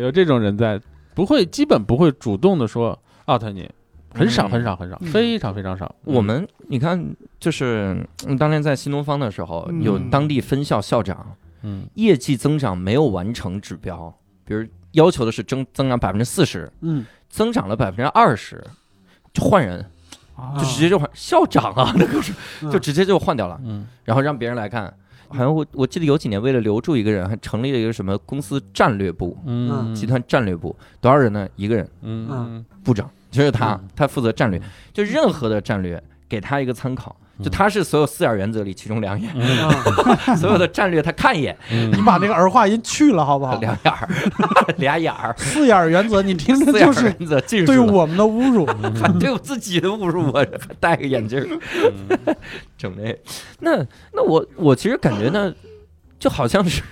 有这种人在，不会基本不会主动的说 out 你，很少嗯。很少很少，嗯。非常非常少。我们你看，就是嗯当年在新东方的时候，嗯。有当地分校校长嗯。业绩增长没有完成指标，比如要求的是增增长百分之四十，嗯，增长了百分之二十，就换人，啊就直接就换校长啊，那个是。嗯就直接就换掉了，嗯。然后让别人来看。好像我我记得有几年为了留住一个人，还成立了一个什么公司战略部、嗯。集团战略部，多少人呢？一个人，嗯。嗯。部长就是他嗯，他负责战略，就任何的战略给他一个参考，就他是所有四眼原则里其中两眼，<laughs> 所有的战略他看一眼，嗯你把那个儿化音去了好不好？两眼儿，俩眼儿，四眼原则，你听着四眼就是对我们的侮辱。<laughs> 还对我自己的侮辱，我还戴个眼镜儿，嗯 <laughs> 整这，那那我我其实感觉呢。就好像是，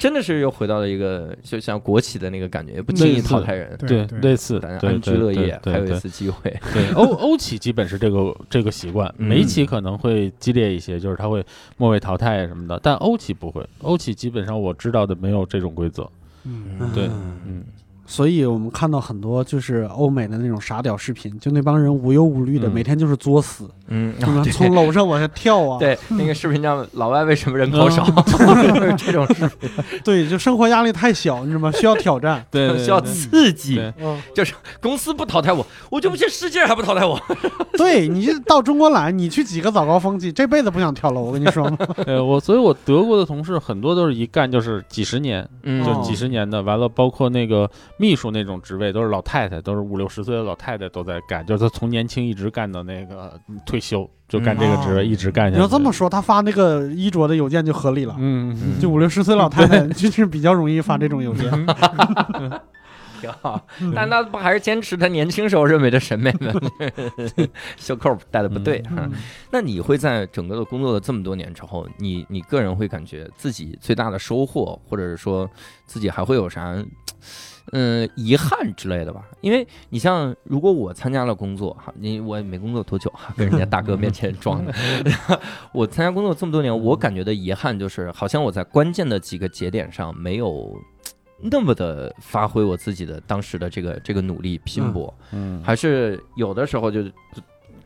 真的是又回到了一个就像国企的那个感觉，也不轻易淘汰人，对对类似大家安居乐业，还有一次机会。对欧 <laughs> 欧企基本是这个这个习惯，嗯。美企可能会激烈一些，就是它会末位淘汰什么的，但欧企不会，欧企基本上我知道的没有这种规则。嗯。对嗯嗯所以我们看到很多就是欧美的那种傻屌视频，就那帮人无忧无虑的，嗯。每天就是作死，嗯，什么对。从楼上往下跳啊，对，那个视频叫“老外为什么人口少”，<laughs> 这种。视 <laughs> 频对，就生活压力太小，你知道吗？需要挑战。<laughs> 对需要刺激。就是，公司不淘汰我，我就不信世界还不淘汰我。对你就到中国来，你去几个早高峰去，这辈子不想跳楼，我跟你说吗？对，我所以，我德国的同事很多都是一干就是几十年，嗯。哦就几十年的，完了包括那个秘书那种职位都是老太太，都是五六十岁的老太太都在干，就是她从年轻一直干到那个退休，就干这个职位、哦一直干下去。你要这么说，他发那个衣着的邮件就合理了。嗯，嗯，就五六十岁老太太，就是比较容易发这种邮件。挺好，但他不还是坚持他年轻时候认为的审美吗？<laughs> 袖扣戴的不对哈。嗯那你会在整个的工作了这么多年之后，你你个人会感觉自己最大的收获，或者是说自己还会有啥？嗯，遗憾之类的吧，因为你像，如果我参加了工作哈，你我也没工作多久哈，跟人家大哥面前装的，<laughs> 我参加工作这么多年，我感觉的遗憾就是，好像我在关键的几个节点上没有那么的发挥我自己的当时的这个这个努力拼搏，嗯，还是有的时候就就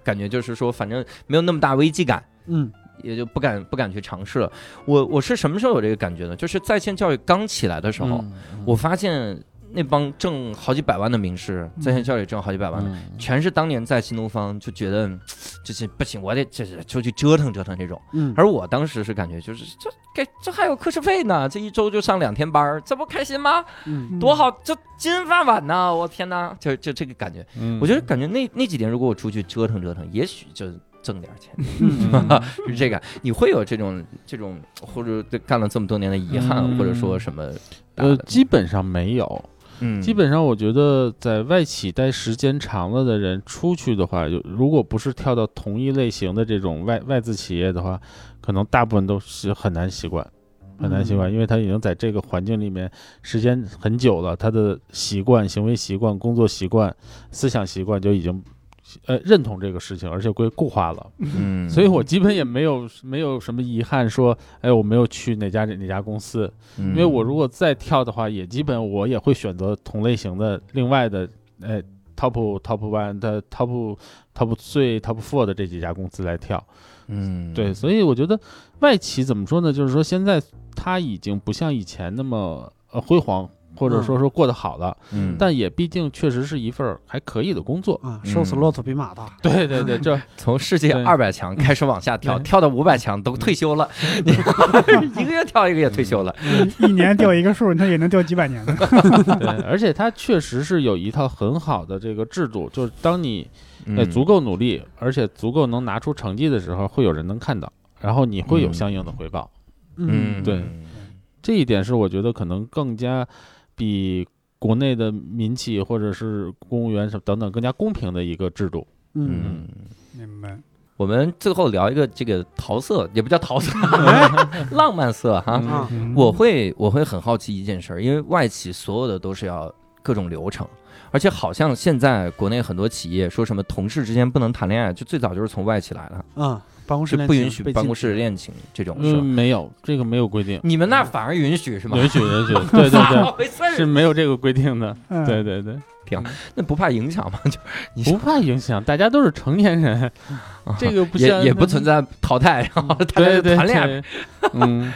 感觉就是说，反正没有那么大危机感，嗯。也就不敢不敢去尝试了。我我是什么时候有这个感觉呢？就是在线教育刚起来的时候，嗯。我发现那帮挣好几百万的名师，在线教育挣好几百万的。嗯全是当年在新东方就觉得 <tsk> 这是不行，我得这是出去折腾折腾这种。嗯，而我当时是感觉就是这给这还有课时费呢，这一周就上两天班儿，这不开心吗？嗯多好，这金饭碗呢！我天哪，就就这个感觉。嗯我觉得感觉那那几年，如果我出去折腾折腾，也许就挣点钱，嗯 <laughs> 是这个。你会有这种这种，或者干了这么多年的遗憾，嗯或者说什么呃，基本上没有。嗯，基本上，我觉得在外企待时间长了的人出去的话，有如果不是跳到同一类型的这种外外资企业的话，可能大部分都是很难习惯，很难习惯，因为他已经在这个环境里面时间很久了，他的习惯、行为习惯、工作习惯、思想习惯就已经。呃，认同这个事情，而且归固化了，嗯，所以我基本也没有没有什么遗憾，说，哎，我没有去哪家哪家公司，因因为我如果再跳的话，也基本我也会选择同类型的另外的，呃，top top one 的 top top three top four 的这几家公司来跳。嗯对，所以我觉得外企怎么说呢？就是说现在它已经不像以前那么呃辉煌，或者说说过得好的，嗯，但也毕竟确实是一份儿还可以的工作。啊，瘦死骆驼比马大。对对对，这 <laughs> 从世界二百强开始往下跳，跳到五百强都退休了，你 <laughs> 一个月跳一个也退休了。一年掉一个数，它也能掉几百年呢。<laughs> 对，而且它确实是有一套很好的这个制度，就是当你呃，嗯足够努力，而且足够能拿出成绩的时候，会有人能看到，然后你会有嗯相应的回报。嗯，对这一点是我觉得可能更加比国内的民企或者是公务员什么等等更加公平的一个制度。嗯，嗯，明白。我们最后聊一个这个桃色，也不叫桃色，<laughs> <laughs> 浪漫色哈。我会我会很好奇一件事儿，因为外企所有的都是要各种流程，而且好像现在国内很多企业说什么同事之间不能谈恋爱，就最早就是从外企来的，嗯，办公室就不允许办公室恋情这种嗯，事嗯。没有这个没有规定，你们那儿反而允许是吗？允许 <laughs> 允许，对对对？是没有这个规定的，嗯对对对，那不怕影响吗？<laughs> 就你不怕影响，大家都是成年人，<laughs> 这个不像也也不存在淘汰，然后大家就对对谈恋爱。对，嗯，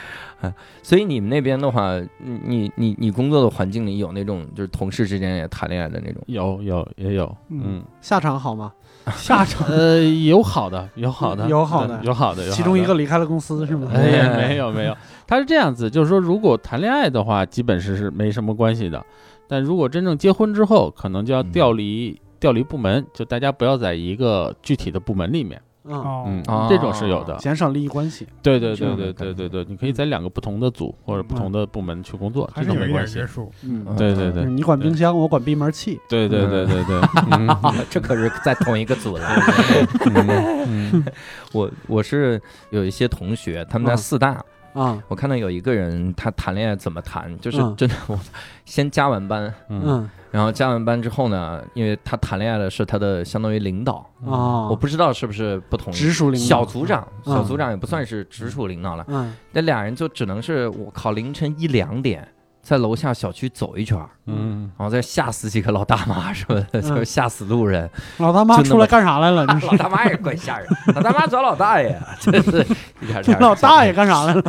所以你们那边的话，你你你工作的环境里有那种就是同事之间也谈恋爱的那种？有有也有，嗯嗯，下场好吗？下场。呃，有好的，有好的，有好的。嗯有好的，有好的。其中一个。离开了公司是吗？哎呀，没有没有，他是这样子，就是说，如果谈恋爱的话，基本是是没什么关系的，但如果真正结婚之后，可能就要嗯。调离调离部门，就大家不要在一个具体的部门里面，嗯，哦。嗯，哦。这种是有的。减少利益关系。对对对对对对对，你可以在两个不同的组或者不同的部门去工作，这还是有一点个没关系。约。束。嗯，对对对。你管冰箱，我管闭门器。对对对对对，<laughs> 嗯。这可是在同一个组了。<laughs> 嗯。嗯。<laughs> 我我是有一些同学，他们在嗯。四大，啊，我看到有一个人他谈恋爱怎么谈，就是嗯。真的，我先加完班，嗯。嗯。然后加完班之后呢，因为他谈恋爱的是他的相当于领导，啊，我不知道是不是不同直属领导。小组长，嗯。小组长也不算是直属领导了，嗯。那俩人就只能是我靠凌晨一两点在楼下小区走一圈儿。嗯，然后再吓死几个老大妈什么的，嗯就是吓死路人。老大妈出来干啥来了？<laughs> 老大妈也怪吓人，老大妈找老大爷，<laughs> 真是一点点。老大爷干啥来了？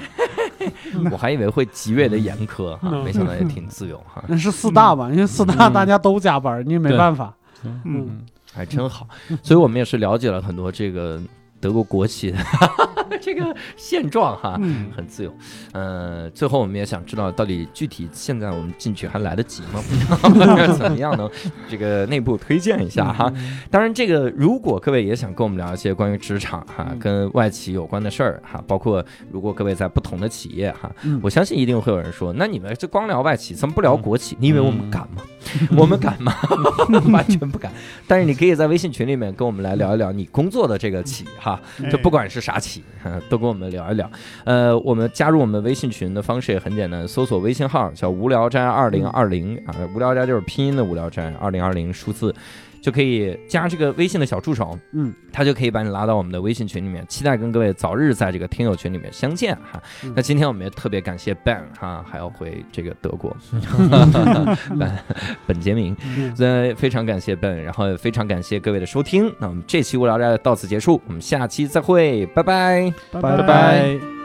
<laughs> 我还以为会极为的严苛哈，嗯没想到也挺自由哈，那是四大吧？因为四大嗯大家都加班，你也没办法。嗯，嗯还真好。所以我们也是了解了很多这个德国国企的 <laughs> 这个现状哈。嗯，很自由，呃，最后我们也想知道，到底具体现在我们进去还来得及吗？<laughs> 怎么样能？这个内部推荐一下哈。当然，这个如果各位也想跟我们聊一些关于职场哈、嗯跟外企有关的事儿哈，包括如果各位在不同的企业哈，嗯我相信一定会有人说，那你们这光聊外企，怎么不聊国企？你以为我们嗯敢吗？<laughs> 我们敢吗？<laughs> 完全不敢。但是你可以在微信群里面跟我们来聊一聊你工作的这个企哈，哎就不管是啥企，<laughs> 都跟我们聊一聊。呃，我们加入我们微信群的方式也很简单，搜索微信号叫“无聊斋二零二零”啊，无聊斋就是拼音的无聊斋，二零二零数字。就可以加这个微信的小助手，嗯，他就可以把你拉到我们的微信群里面。期待跟各位早日在这个听友群里面相见哈。嗯那今天我们也特别感谢 Ben 哈，还要回这个德国，<laughs> <laughs> 本本杰明，嗯呃，非常感谢 Ben，然后也非常感谢各位的收听。那我们这期无聊斋到此结束，我们下期再会，拜拜。拜拜拜拜。